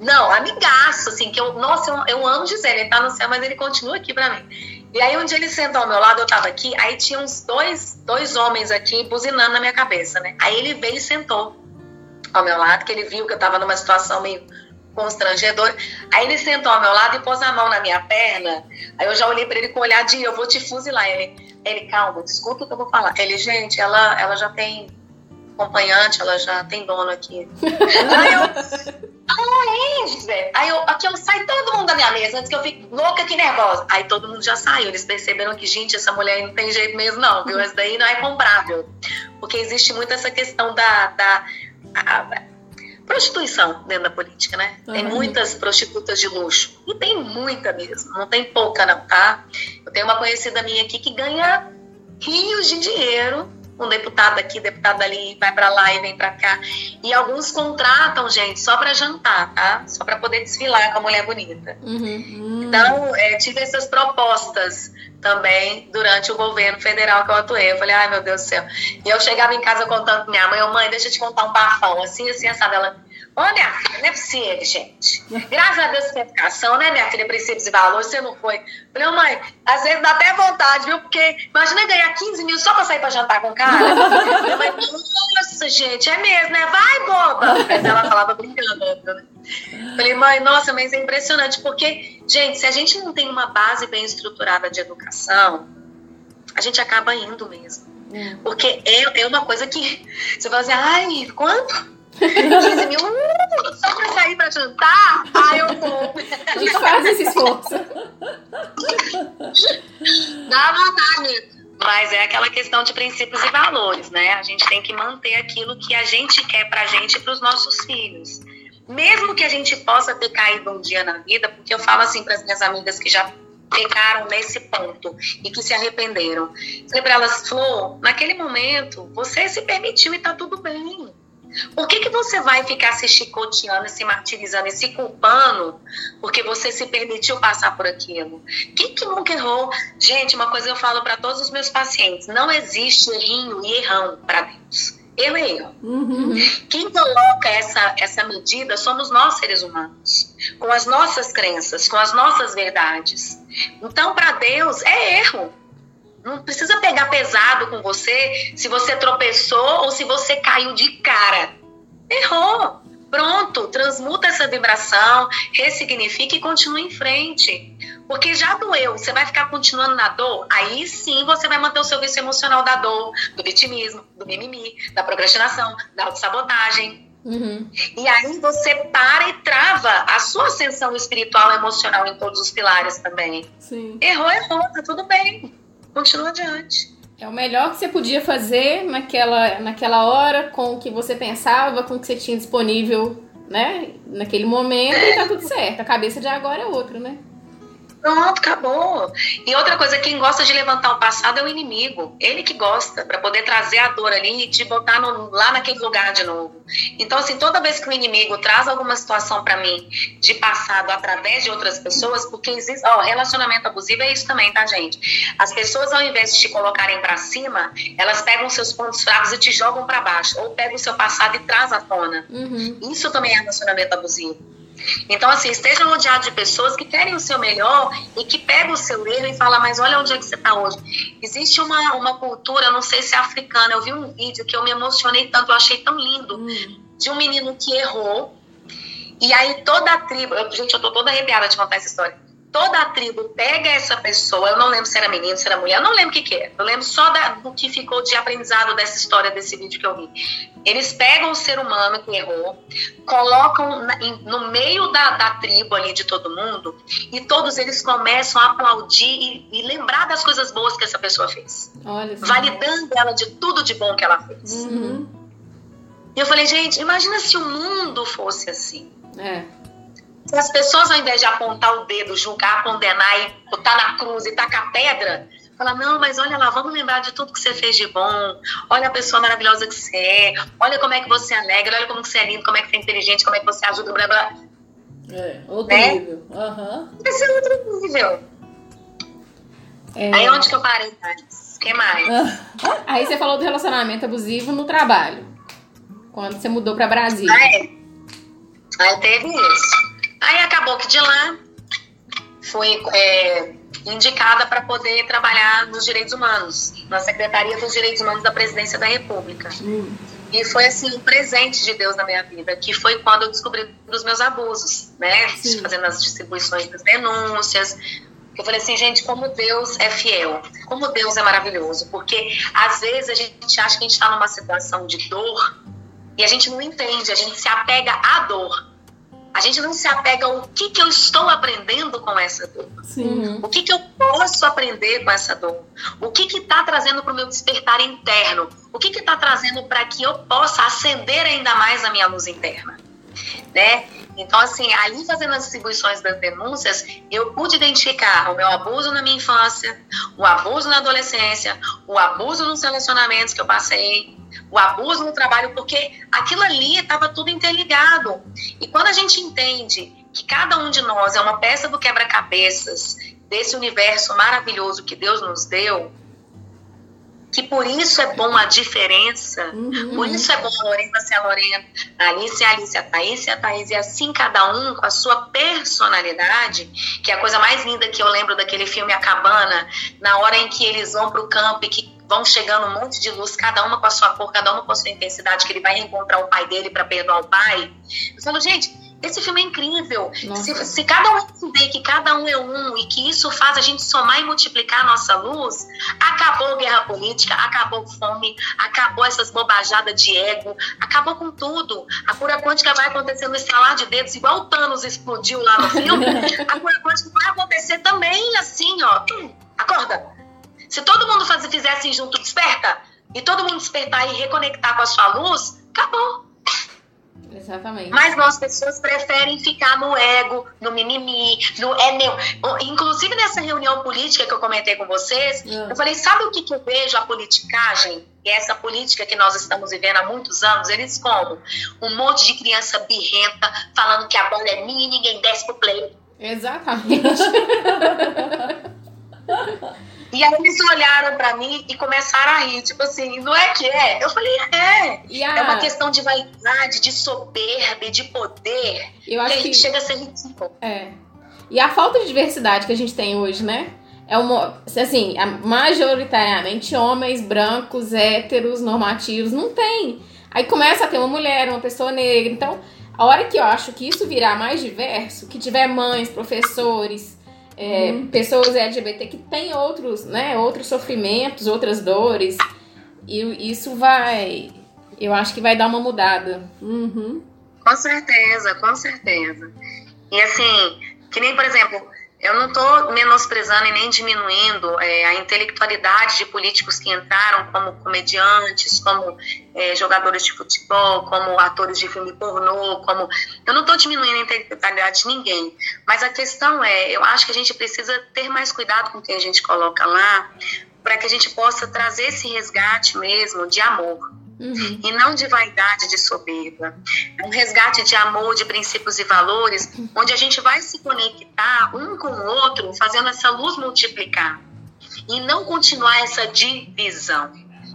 Não, amigaço, assim, que eu, nossa, eu, eu amo Gisele, ele tá no céu, mas ele continua aqui pra mim. E aí um dia ele sentou ao meu lado, eu tava aqui, aí tinha uns dois, dois homens aqui buzinando na minha cabeça, né? Aí ele veio e sentou ao meu lado, que ele viu que eu tava numa situação meio constrangedora. Aí ele sentou ao meu lado e pôs a mão na minha perna. Aí eu já olhei pra ele com um olhar de eu vou te fuzilar. Ele, ele calma, escuta o que eu vou falar. Ele, gente, ela, ela já tem acompanhante, ela já tem dono aqui. (laughs) Aí eu, ah, é, José. Aí eu, aqui eu saio todo mundo da minha mesa, antes que eu fique louca aqui nervosa. Aí todo mundo já saiu, eles perceberam que, gente, essa mulher não tem jeito mesmo não, viu? Essa daí não é comprável. Porque existe muito essa questão da, da a- prostituição dentro da política, né? Tem Uhum. muitas prostitutas de luxo. E tem muita mesmo, não tem pouca não, tá? Eu tenho uma conhecida minha aqui que ganha rios de dinheiro, um deputado aqui, deputado ali, vai pra lá e vem pra cá. E alguns contratam gente só pra jantar, tá? Só pra poder desfilar com a mulher bonita. Uhum. Hum, Então, é, tive essas propostas também durante o governo federal que eu atuei. Eu falei, ai meu Deus do céu. E eu chegava em casa contando pra minha mãe, mãe, deixa eu te contar um bafão, assim, assim, sabe? Ela, filha, não é possível, gente. Graças a Deus tem educação, né, minha filha, princípios e valores, você não foi. Falei, mãe, às vezes dá até vontade, viu? Porque imagina ganhar 15 mil só pra sair pra jantar com o cara. Minha mãe, nossa, gente, é mesmo, né? Vai, boba! Mas ela falava brincando, né? Falei, mãe, nossa, mas é impressionante, porque, gente, se a gente não tem uma base bem estruturada de educação, a gente acaba indo mesmo. Porque é, é uma coisa que você fala assim, ai, quanto? 15 mil, (laughs) só pra sair pra jantar? Ai, eu vou. A gente faz esse esforço. Dá vontade. Mas é aquela questão de princípios e valores, né? A gente tem que manter aquilo que a gente quer pra gente e pros nossos filhos. Mesmo que a gente possa ter caído um dia na vida, porque eu falo assim para as minhas amigas que já pegaram nesse ponto e que se arrependeram. Falei para elas, Flor, naquele momento você se permitiu e tá tudo bem. Por que, que você vai ficar se chicoteando, se martirizando e se culpando porque você se permitiu passar por aquilo? Quem que nunca errou? Gente, uma coisa eu falo para todos os meus pacientes: não existe errinho e errão para Deus. Erro é erro. uhum. Quem coloca essa, essa medida somos nós, seres humanos, com as nossas crenças, com as nossas verdades. Então, para Deus, é erro. Não precisa pegar pesado com você se você tropeçou ou se você caiu de cara. Errou. Pronto, transmuta essa vibração, ressignifica e continua em frente. Porque já doeu, você vai ficar continuando na dor, aí sim você vai manter o seu vício emocional da dor, do vitimismo, do mimimi, da procrastinação, da autossabotagem. Uhum. E aí você para e trava a sua ascensão espiritual e emocional em todos os pilares também. Sim. Errou, errou, tá tudo bem. Continua adiante. É o melhor que você podia fazer naquela, naquela hora, com o que você pensava, com o que você tinha disponível, né? Naquele momento, e tá tudo certo. A cabeça de agora é outra, né? Pronto, acabou. E outra coisa, quem gosta de levantar o passado é o inimigo. Ele que gosta, para poder trazer a dor ali e te botar no- lá naquele lugar de novo. Então, assim, toda vez que o inimigo traz alguma situação para mim de passado através de outras pessoas, porque existe. Ó, relacionamento abusivo é isso também, tá, gente? As pessoas, ao invés de te colocarem para cima, elas pegam seus pontos fracos e te jogam para baixo. Ou pegam o seu passado e traz à tona. Uhum. Isso também é relacionamento abusivo. Então, assim, esteja rodeado de pessoas que querem o seu melhor e que pegam o seu erro e falam, mas olha onde é que você está hoje. Existe uma, uma cultura, não sei se é africana, eu vi um vídeo que eu me emocionei tanto, eu achei tão lindo, Hum. de um menino que errou, e aí toda a tribo, eu- gente, eu tô toda arrepiada de contar essa história. Toda a tribo pega essa pessoa, eu não lembro se era menino, se era mulher, eu não lembro o que, que é. Eu lembro só da- do que ficou de aprendizado dessa história, desse vídeo que eu vi. Eles pegam o ser humano que errou, colocam na- em- no meio da, da tribo ali de todo mundo, e todos eles começam a aplaudir e, e lembrar das coisas boas que essa pessoa fez, Olha validando ela de tudo de bom que ela fez. Uhum. E eu falei, gente, imagina se o mundo fosse assim. É. Se as pessoas, ao invés de apontar o dedo, julgar, condenar e botar na cruz e tacar pedra, falar, não, mas olha lá, vamos lembrar de tudo que você fez de bom. Olha a pessoa maravilhosa que você é. Olha como é que você é alegre, olha como que você é lindo, como é que você é inteligente, como é que você ajuda, blá, blá. É, outro Né? nível. Aham. Esse é outro nível. É. Aí onde que eu parei, Thales? O que mais? Aí você falou do relacionamento abusivo no trabalho. Quando você mudou pra Brasília. Ah, é. Aí teve isso. Aí acabou que de lá fui é, indicada para poder trabalhar nos direitos humanos, na Secretaria dos Direitos Humanos da Presidência da República. E foi assim um presente de Deus na minha vida, que foi quando eu descobri dos meus abusos, né? Sim. Fazendo as distribuições das denúncias. Eu falei assim, gente, como Deus é fiel, como Deus é maravilhoso, porque às vezes a gente acha que a gente está numa situação de dor e a gente não entende, a gente se apega à dor. A gente não se apega ao que, que eu estou aprendendo com essa dor. Sim. O que, que eu posso aprender com essa dor? O que está trazendo para o meu despertar interno? O que está trazendo para que eu possa acender ainda mais a minha luz interna? Né? Então, assim, ali fazendo as distribuições das denúncias, eu pude identificar o meu abuso na minha infância, o abuso na adolescência, o abuso nos relacionamentos que eu passei, o abuso no trabalho, porque aquilo ali estava tudo interligado. E quando a gente entende que cada um de nós é uma peça do quebra-cabeças desse universo maravilhoso que Deus nos deu, que por isso é bom a diferença, por isso é bom a Lorena ser a Lorena, a Alice é a Alice, a Thaís é a Thaís, e assim cada um com a sua personalidade, que é a coisa mais linda que eu lembro daquele filme A Cabana, na hora em que eles vão para o campo e que vão chegando um monte de luz, cada uma com a sua cor, cada uma com a sua intensidade, que ele vai encontrar o pai dele para perdoar o pai. Eu falo, gente, esse filme é incrível. Se, se cada um entender que cada um é um e que isso faz a gente somar e multiplicar a nossa luz, acabou guerra política, acabou fome, acabou essas bobajadas de ego, acabou com tudo. A cura quântica vai acontecer no estralar de dedos, igual o Thanos explodiu lá no filme. a cura quântica vai acontecer também assim, ó. Acorda. Se todo mundo faz, assim junto, desperta, e todo mundo despertar e reconectar com a sua luz, acabou. Exatamente. Mas nós pessoas preferem ficar no ego, no mimimi, no é meu. Inclusive nessa reunião política que eu comentei com vocês, Ah. eu falei, sabe o que, que eu vejo a politicagem? E essa política que nós estamos vivendo há muitos anos, eles como? Um monte de criança birrenta falando que a bola é minha e ninguém desce pro play. Exatamente. (laughs) E aí eles olharam pra mim e começaram a rir, tipo assim, não é que é? Eu falei, é. É uma questão de vaidade, de soberba, de poder. eu que acho a gente que chega a ser ridículo. É. E a falta de diversidade que a gente tem hoje, né? É uma. Assim, a- majoritariamente homens brancos, héteros, normativos, não tem. Aí começa a ter uma mulher, uma pessoa negra. Então, a hora que eu acho que isso virar mais diverso, que tiver mães, professores, é, pessoas LGBT que têm outros, né? Outros sofrimentos, outras dores. E isso vai. Eu acho que vai dar uma mudada. Uhum. Com certeza, com certeza. E assim, que nem, por exemplo, eu não estou menosprezando e nem diminuindo é, a intelectualidade de políticos que entraram como comediantes, como é, jogadores de futebol, como atores de filme pornô, como. Eu não estou diminuindo a intelectualidade de ninguém. Mas a questão é, eu acho que a gente precisa ter mais cuidado com quem a gente coloca lá, para que a gente possa trazer esse resgate mesmo de amor Uhum. e não de vaidade, de soberba. É um resgate de amor, de princípios e valores, onde a gente vai se conectar um com o outro, fazendo essa luz multiplicar. E não continuar essa divisão.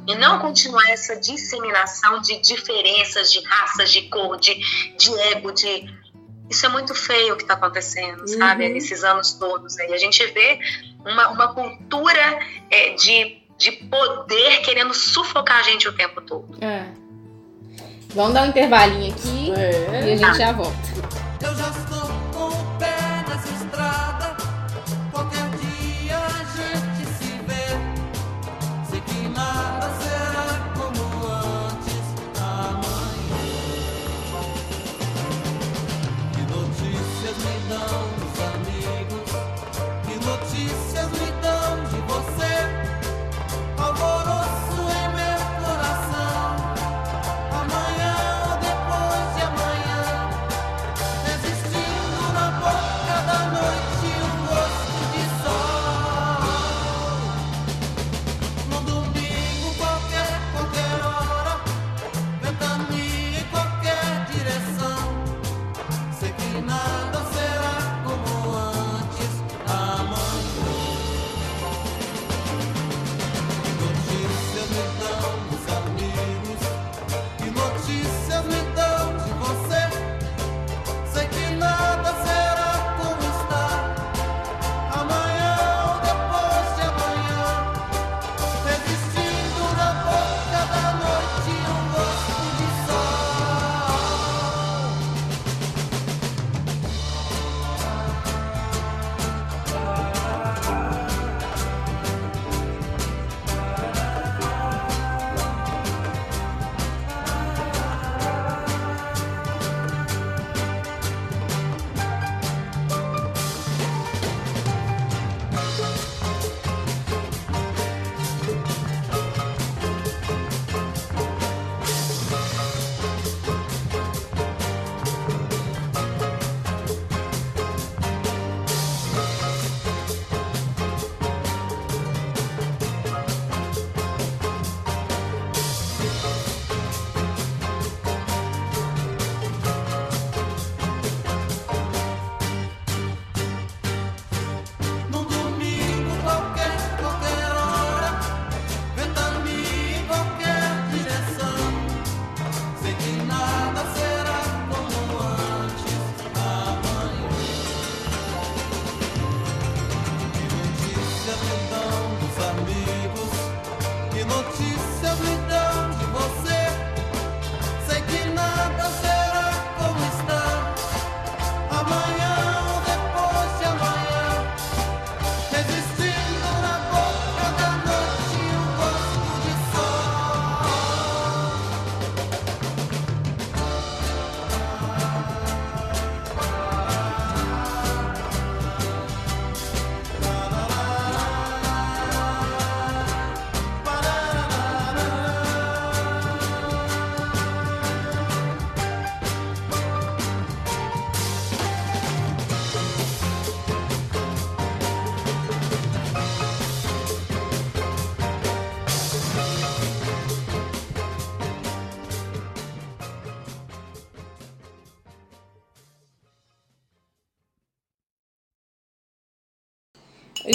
E não continuar essa disseminação de diferenças de raças, de cor, de, de ego, de. Isso é muito feio o que está acontecendo, sabe? Uhum. Nesses anos todos aí. A gente vê uma, uma cultura é, de, de poder querendo sufocar a gente o tempo todo. É. Vamos dar um intervalinho aqui É. e a gente já volta. Eu já estou com o pé nessa estrada.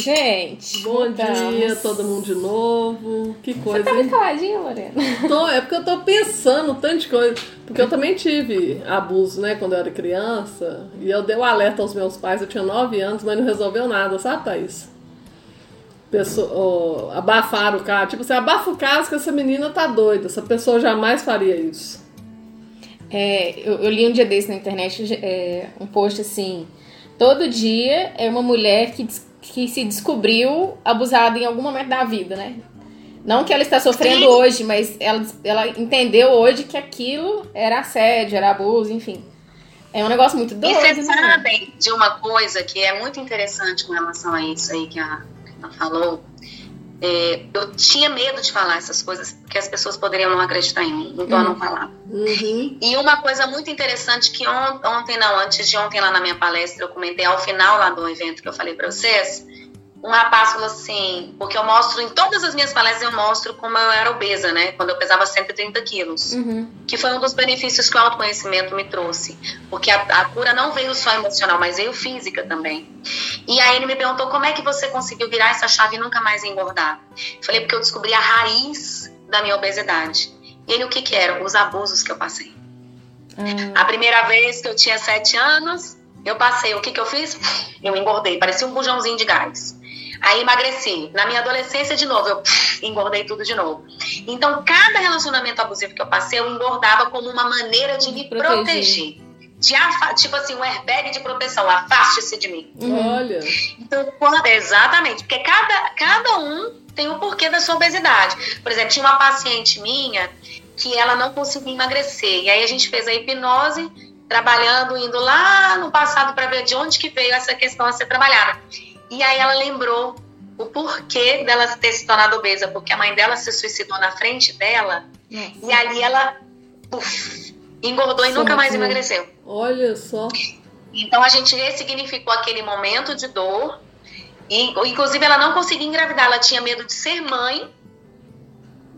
Gente, Bom voltamos. dia, todo mundo de novo. Que Você coisa, tá muito hein? caladinha, Lorena. Tô, é porque eu tô pensando tanto de coisa. Porque eu também tive abuso, né, quando eu era criança. E eu dei o alerta aos meus pais, eu tinha 9 anos, mas não resolveu nada, sabe, Thaís? Pessoa, ó, abafaram o caso. Tipo, você abafa o caso que essa menina tá doida. Essa pessoa jamais faria isso. É, eu, eu li um dia desse na internet é, um post assim: todo dia é uma mulher que, que se descobriu abusada em algum momento da vida, né? Não que ela está sofrendo Sim. hoje, mas ela, ela entendeu hoje que aquilo era assédio, era abuso, enfim. É um negócio muito E doido, vocês né? sabem de uma coisa que é muito interessante com relação a isso aí que a ela falou. É, eu tinha medo de falar essas coisas porque as pessoas poderiam não acreditar em mim, então eu não falava. Uhum. E uma coisa muito interessante que on- ontem, não, antes de ontem lá na minha palestra, eu comentei ao final lá do evento que eu falei pra vocês, um rapaz falou assim, porque eu mostro, em todas as minhas palestras eu mostro como eu era obesa, né, quando eu pesava 130 quilos, Uhum. que foi um dos benefícios que o autoconhecimento me trouxe, porque a, a cura não veio só emocional, mas veio física também. E aí ele me perguntou como é que você conseguiu virar essa chave e nunca mais engordar. Eu falei, porque eu descobri a raiz da minha obesidade. E ele, o que que era? Os abusos que eu passei. Ah, A primeira vez que eu tinha sete anos, eu passei. O que, que eu fiz? Eu engordei, parecia um bujãozinho de gás. Aí emagreci. Na minha adolescência, de novo, eu (laughs) engordei tudo de novo. Então, cada relacionamento abusivo que eu passei, eu engordava como uma maneira de me Proteger. proteger. De afa- tipo assim, um airbag de proteção. Afaste-se de mim. Olha. Então, quando- exatamente, porque cada, cada um tem o porquê da sua obesidade. Por exemplo, tinha uma paciente minha que ela não conseguia emagrecer. E aí a gente fez a hipnose, trabalhando, indo lá no passado para ver de onde que veio essa questão a ser trabalhada. E aí ela lembrou o porquê dela ter se tornado obesa, porque a mãe dela se suicidou na frente dela Nossa. e ali ela engordou e nunca mais emagreceu. Olha só. Então a gente ressignificou aquele momento de dor. E, inclusive, ela não conseguia engravidar, ela tinha medo de ser mãe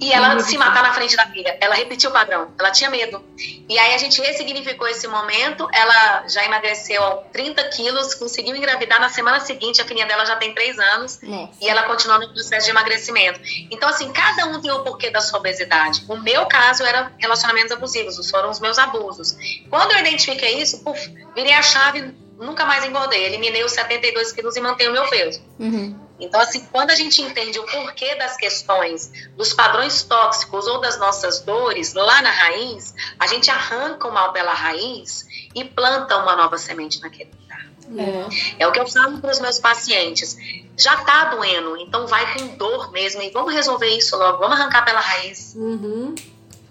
e ela Uhum. se matar na frente da filha. Ela repetiu o padrão, ela tinha medo. E aí a gente ressignificou esse momento. Ela já emagreceu 30 quilos, conseguiu engravidar na semana seguinte. A filhinha dela já tem 3 anos Nossa. e ela continua no processo de emagrecimento. Então, assim, cada um tem o porquê da sua obesidade. O meu caso era relacionamentos abusivos, os foram os meus abusos. Quando eu identifiquei isso, puf, virei a chave, nunca mais engordei. Eliminei os 72 quilos e mantenho o meu peso. Uhum. Então, assim, quando a gente entende o porquê das questões, dos padrões tóxicos ou das nossas dores lá na raiz, a gente arranca o mal pela raiz e planta uma nova semente naquele lugar. É. É o que eu falo para os meus pacientes. Já tá doendo, então vai com dor mesmo e vamos resolver isso logo, vamos arrancar pela raiz. Uhum.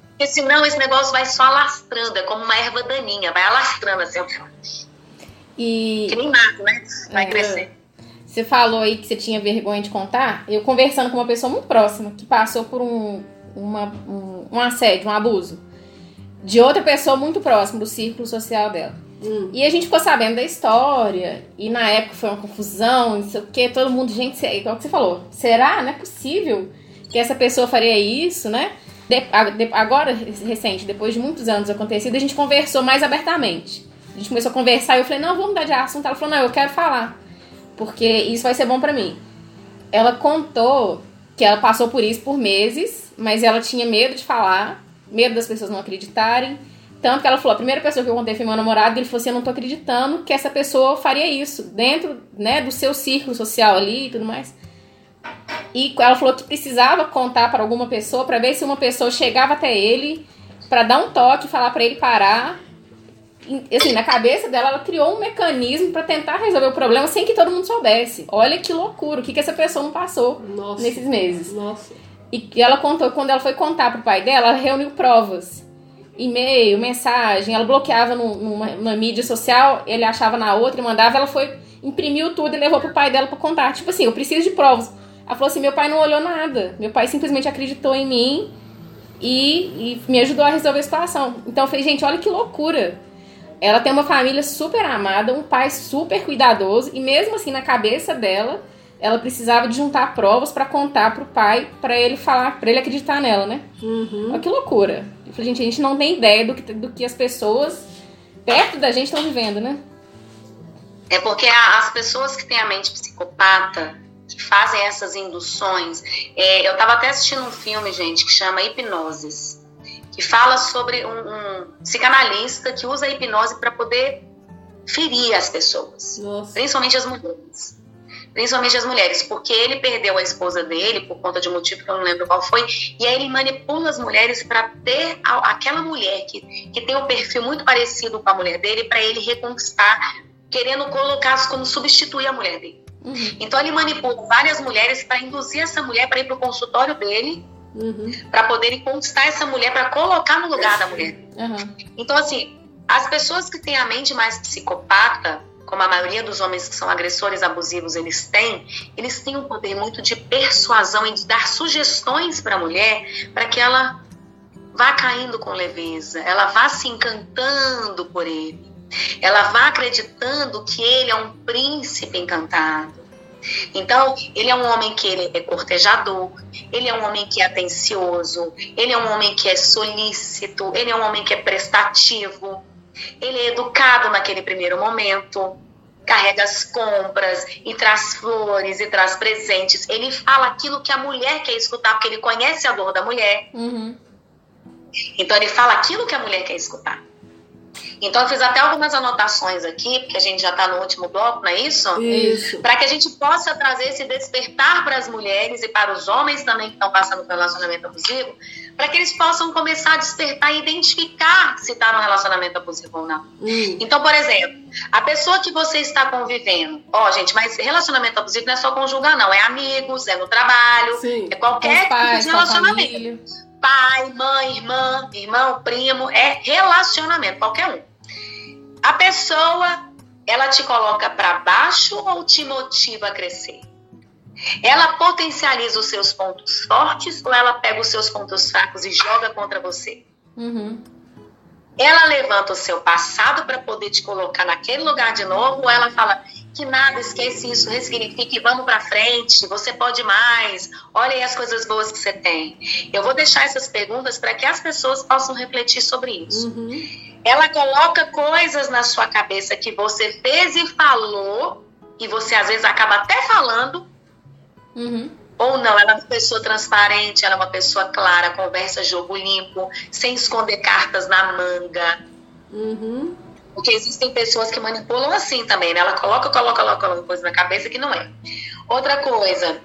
Porque senão esse negócio vai só alastrando, é como uma erva daninha, vai alastrando assim, E que nem mato, né? Vai É. crescer. Você falou aí que você tinha vergonha de contar. Eu conversando com uma pessoa muito próxima que passou por um, uma, um, um assédio, um abuso de outra pessoa muito próxima do círculo social dela. Hum. E a gente ficou sabendo da história. E na época foi uma confusão, não sei o que. Todo mundo, gente, igual que você falou. Será? Não é possível que essa pessoa faria isso, né? De- agora, recente, depois de muitos anos acontecido, a gente conversou mais abertamente. A gente começou a conversar e eu falei, não, vamos mudar de assunto. Ela falou, não, eu quero falar. Porque isso vai ser bom pra mim. Ela contou que ela passou por isso por meses, mas ela tinha medo de falar, medo das pessoas não acreditarem. Tanto que ela falou, a primeira pessoa que eu contei foi meu namorado, e ele falou assim, eu não tô acreditando que essa pessoa faria isso dentro, né, do seu círculo social ali e tudo mais. E ela falou que precisava contar para alguma pessoa para ver se uma pessoa chegava até ele para dar um toque, falar para ele parar. Assim, na cabeça dela, ela criou um mecanismo para tentar resolver o problema sem que todo mundo soubesse. Olha que loucura, o que, que essa pessoa não passou Nossa. nesses meses. Nossa. E ela contou quando ela foi contar pro pai dela, ela reuniu provas. E-mail, mensagem, ela bloqueava num- numa, numa mídia social, ele achava na outra e mandava, ela foi, imprimiu tudo e levou pro pai dela pra contar. Tipo assim, eu preciso de provas. Ela falou assim, meu pai não olhou nada. Meu pai simplesmente acreditou em mim e, e me ajudou a resolver a situação. Então eu falei, gente, olha que loucura. Ela tem uma família super amada, um pai super cuidadoso, e mesmo assim, na cabeça dela, ela precisava de juntar provas pra contar pro pai, pra ele falar, pra ele acreditar nela, né? Uhum. Olha que loucura. Eu falei, gente, a gente não tem ideia do que, do que as pessoas perto da gente estão vivendo, né? É porque as pessoas que têm a mente psicopata, que fazem essas induções. é, eu estava até assistindo um filme, gente, que chama Hipnoses, que fala sobre um, um psicanalista que usa a hipnose para poder ferir as pessoas, Nossa. principalmente as mulheres. Principalmente as mulheres, porque ele perdeu a esposa dele por conta de um motivo que eu não lembro qual foi, e aí ele manipula as mulheres para ter a- aquela mulher que, que tem um perfil muito parecido com a mulher dele, para ele reconquistar, querendo colocá-las como substituir a mulher dele. Uhum. Então ele manipula várias mulheres para induzir essa mulher para ir para o consultório dele, Uhum. para poderem conquistar essa mulher, para colocar no lugar da mulher. Aham. Então, assim, as pessoas que têm a mente mais psicopata, como a maioria dos homens que são agressores abusivos eles têm, eles têm um poder muito de persuasão e de dar sugestões para a mulher para que ela vá caindo com leveza, ela vá se encantando por ele, ela vá acreditando que ele é um príncipe encantado. Então, ele é um homem que ele é cortejador, ele é um homem que é atencioso, ele é um homem que é solícito, ele é um homem que é prestativo, ele é educado naquele primeiro momento, carrega as compras e traz flores e traz presentes. Ele fala aquilo que a mulher quer escutar, porque ele conhece a dor da mulher. Uhum. Então ele fala aquilo que a mulher quer escutar. Então eu fiz até algumas anotações aqui, porque a gente já está no último bloco, não é isso? Isso. Para que a gente possa trazer esse despertar para as mulheres e para os homens também que estão passando por relacionamento abusivo, para que eles possam começar a despertar e identificar se está no relacionamento abusivo ou não. Hum. Então, por exemplo, a pessoa que você está convivendo, ó, gente, mas relacionamento abusivo não é só conjugar, não, é amigos, é no trabalho, Sim. é qualquer pais, tipo de relacionamento. Pai, mãe, irmã, irmão, primo, é relacionamento, qualquer um. A pessoa, ela te coloca para baixo ou te motiva a crescer? Ela potencializa os seus pontos fortes ou ela pega os seus pontos fracos e joga contra você? Uhum. Ela levanta o seu passado para poder te colocar naquele lugar de novo, ou ela fala que nada, esquece isso, ressignifique, vamos para frente, você pode mais, olha aí as coisas boas que você tem. Eu vou deixar essas perguntas para que as pessoas possam refletir sobre isso. Uhum. Ela coloca coisas na sua cabeça que você fez e falou, e você às vezes acaba até falando, Uhum. ou não, ela é uma pessoa transparente, ela é uma pessoa clara, conversa jogo limpo, sem esconder cartas na manga. Uhum. Porque existem pessoas que manipulam assim também, né? Ela coloca, coloca, coloca, coloca coisa na cabeça que não é. Outra coisa,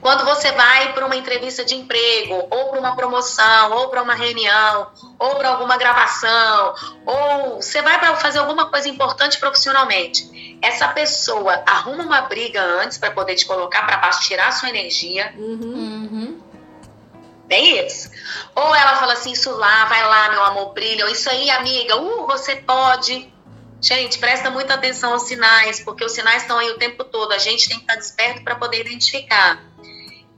quando você vai para uma entrevista de emprego, ou para uma promoção, ou para uma reunião, ou para alguma gravação, ou você vai para fazer alguma coisa importante profissionalmente, essa pessoa arruma uma briga antes para poder te colocar para baixo, tirar a sua energia, Uhum. Uhum. Bem isso. Ou ela fala assim, isso lá, vai lá, meu amor, brilha. Ou isso aí, amiga, uh, você pode. Gente, presta muita atenção aos sinais, porque os sinais estão aí o tempo todo. A gente tem que estar desperto para poder identificar.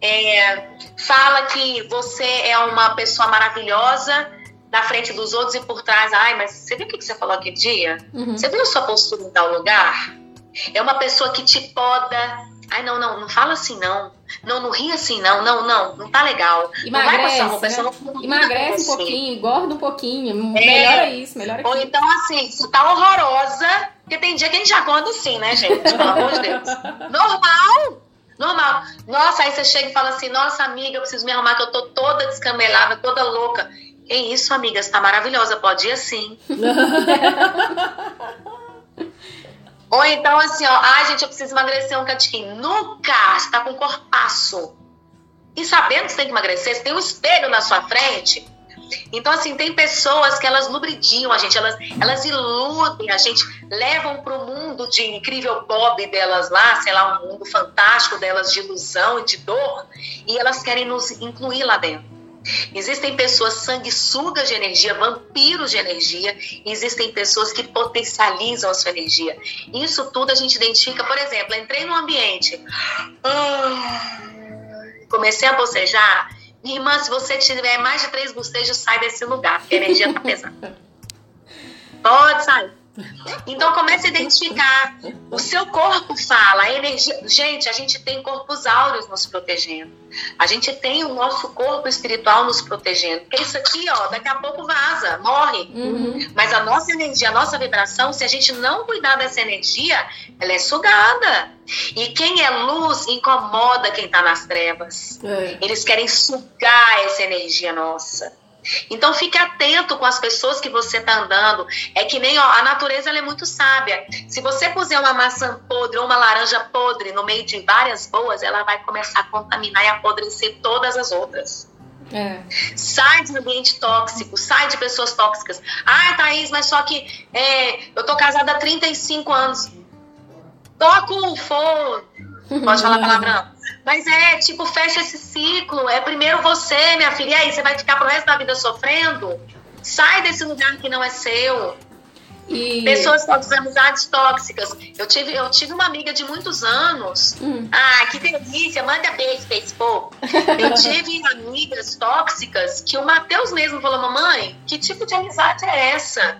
É, fala que você é uma pessoa maravilhosa na frente dos outros e por trás. Ai, mas você viu o que você falou aquele dia? Uhum. Você viu sua postura em tal lugar? É uma pessoa que te poda. Ai, não, não, não fala assim, não. Não, não ri assim, não. Não, não, não tá legal. não vai essa roupa, Emagrece, né? não com Emagrece um você. pouquinho, engorda um pouquinho. Melhora isso, melhora Ou aquilo. então, assim, você tá horrorosa, porque tem dia que a gente acorda assim, né, gente? Pelo amor de Deus. (laughs) Normal! Normal. Nossa, aí você chega e fala assim, nossa, amiga, eu preciso me arrumar, que eu tô toda descamelada, toda louca. Que isso, amiga, você tá maravilhosa, pode ir assim. (laughs) Ou então assim, ó, ai gente, eu preciso emagrecer um catiquinho. Nunca! Você tá com corpaço. E sabendo que você tem que emagrecer, você tem um espelho na sua frente. Então, assim, tem pessoas que elas lubridiam a gente, elas, elas iludem a gente, levam para o mundo de incrível Bob delas lá, sei lá, um mundo fantástico delas de ilusão e de dor, e elas querem nos incluir lá dentro. Existem pessoas sanguessugas de energia, vampiros de energia, existem pessoas que potencializam a sua energia. Isso tudo a gente identifica, por exemplo, entrei num ambiente, comecei a bocejar, minha irmã, se você tiver mais de três bocejos, sai desse lugar, porque a energia tá pesada. (laughs) Pode sair. Então comece a identificar. O seu corpo fala, a energia. Gente, a gente tem corpos áureos nos protegendo. A gente tem o nosso corpo espiritual nos protegendo. Porque isso aqui, ó, daqui a pouco vaza, morre. Uhum. Mas a nossa energia, a nossa vibração, se a gente não cuidar dessa energia, ela é sugada. E quem é luz incomoda quem tá nas trevas. É. Eles querem sugar essa energia nossa. Então fique atento com as pessoas que você está andando. É que nem ó, a natureza ela é muito sábia. Se você puser uma maçã podre ou uma laranja podre no meio de várias boas, ela vai começar a contaminar e apodrecer todas as outras. É. Sai de ambiente tóxico, sai de pessoas tóxicas. Ah, Thaís, mas só que é, eu tô casada há 35 anos. Tô com fogo. Pode falar palavrão. Mas é, tipo, fecha esse ciclo. É primeiro você, minha filha. E aí, você vai ficar pro resto da vida sofrendo? Sai desse lugar que não é seu. E... Pessoas tóxicas, amizades tóxicas. Eu tive, eu tive uma amiga de muitos anos. Hum. Ah, que delícia, manda beijo, Facebook. Eu (laughs) tive amigas tóxicas que o Matheus mesmo falou: Mamãe, que tipo de amizade é essa?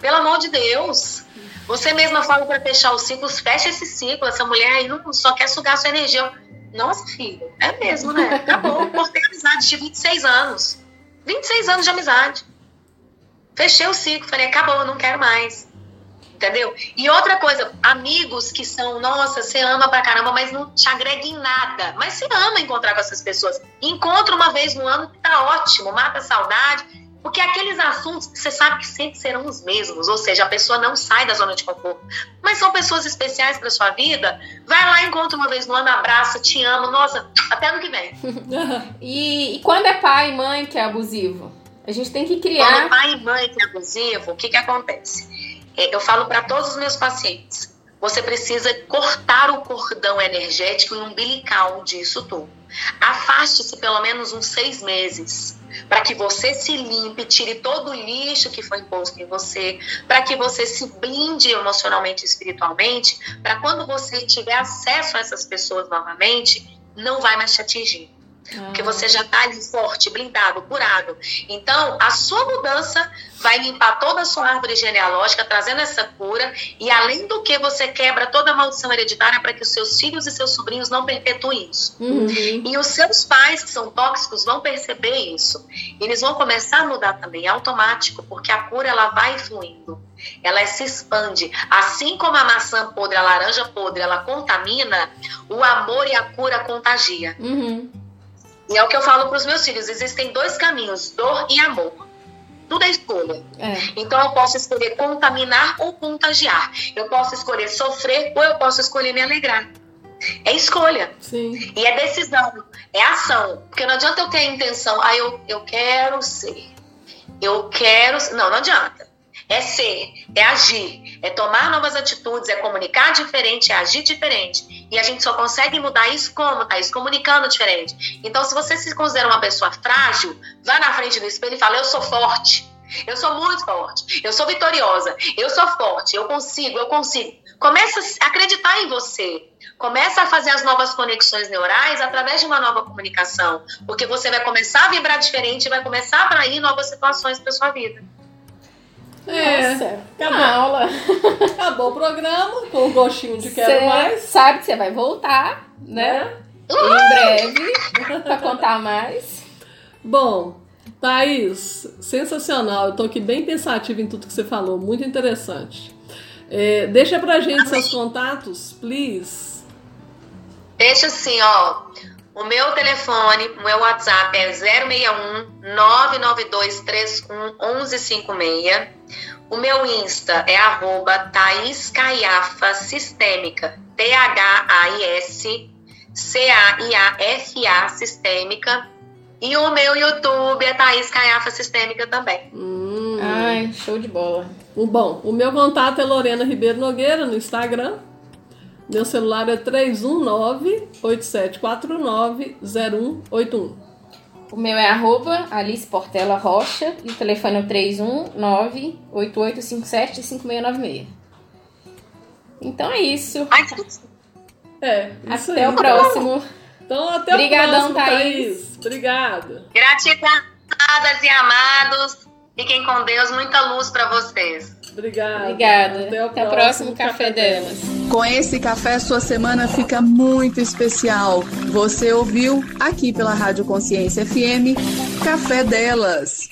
Pelo amor de Deus. Você mesma fala para fechar os ciclos, fecha esse ciclo. Essa mulher aí não só quer sugar sua energia. Nossa, filho, é mesmo, né? Acabou. (laughs) Cortei a amizade de 26 anos. 26 anos de amizade. Fechei o ciclo, falei, acabou, eu não quero mais. Entendeu? E outra coisa, amigos que são, nossa, você ama pra caramba, mas não te agrega em nada. Mas você ama encontrar com essas pessoas. Encontra uma vez no ano tá ótimo, mata a saudade. Porque aqueles assuntos, você sabe que sempre serão os mesmos. Ou seja, a pessoa não sai da zona de conforto. Mas são pessoas especiais pra sua vida. Vai lá, encontra uma vez no ano, abraça, te amo. Nossa, até ano que vem. (laughs) E, e quando é pai e mãe que é abusivo? A gente tem que Quando criar. pai e mãe que é abusivo, o que, que acontece? É, Eu falo para todos os meus pacientes: você precisa cortar o cordão energético e umbilical disso tudo. Afaste-se pelo menos uns seis meses. Para que você se limpe, tire todo o lixo que foi imposto em você, para que você se blinde emocionalmente e espiritualmente, para quando você tiver acesso a essas pessoas novamente, não vai mais te atingir. Porque você já tá ali forte, blindado, curado. Então, a sua mudança vai limpar toda a sua árvore genealógica, trazendo essa cura. E além do que, você quebra toda a maldição hereditária para que os seus filhos e seus sobrinhos não perpetuem isso. Uhum. E os seus pais, que são tóxicos, vão perceber isso. Eles vão começar a mudar também, é automático, porque a cura ela vai fluindo. Ela se expande. Assim como a maçã podre, a laranja podre, ela contamina, o amor e a cura contagia. Uhum. E é o que eu falo para os meus filhos: existem dois caminhos, dor e amor. Tudo é escolha. É. Então eu posso escolher contaminar ou contagiar. Eu posso escolher sofrer ou eu posso escolher me alegrar. É escolha. Sim. E é decisão, é ação. Porque não adianta eu ter a intenção, ah, eu, eu quero ser. Eu quero. Não, não adianta. É ser, é agir, é tomar novas atitudes, é comunicar diferente, é agir diferente. E a gente só consegue mudar isso como, Thaís? Comunicando diferente. Então, se você se considera uma pessoa frágil, vá na frente do espelho e fala: Eu sou forte. Eu sou muito forte. Eu sou vitoriosa. Eu sou forte. Eu consigo, eu consigo. Começa a acreditar em você. Começa a fazer as novas conexões neurais através de uma nova comunicação. Porque você vai começar a vibrar diferente e vai começar a atrair novas situações para sua vida. É. Nossa, acabou. uma aula. Acabou o programa, com o gostinho de quero Você mais. sabe que você vai voltar, né? Em breve, pra contar mais. Bom, Thaís, sensacional. Eu tô aqui bem pensativa em tudo que você falou, muito interessante. É, deixa pra gente seus contatos, please. Deixa assim, ó. O meu telefone, o meu WhatsApp é 061 99231 1156. O meu Insta é arroba Thaís Caiafa Sistêmica. T-H-A-I-S C-A-I-A-F-A Sistêmica. E o meu YouTube é Thaís Caiafa Sistêmica também. Hum. Ai, show de bola. O bom, o meu contato é Lorena Ribeiro Nogueira no Instagram. Meu celular é 319-8749-0181. O meu é arroba Alice Portela Rocha e o telefone é o 319-8857-5696. Então é isso. Ai, que É, isso Até aí. o próximo. Então, até Obrigadão, o próximo, Thaís. Thaís. Obrigado. Gratidão, amadas e amados. Fiquem com Deus. Muita luz para vocês. Obrigado. Obrigada. Até o próximo Café Delas. Com esse café, sua semana fica muito especial. Você ouviu aqui pela Rádio Consciência FM Café Delas.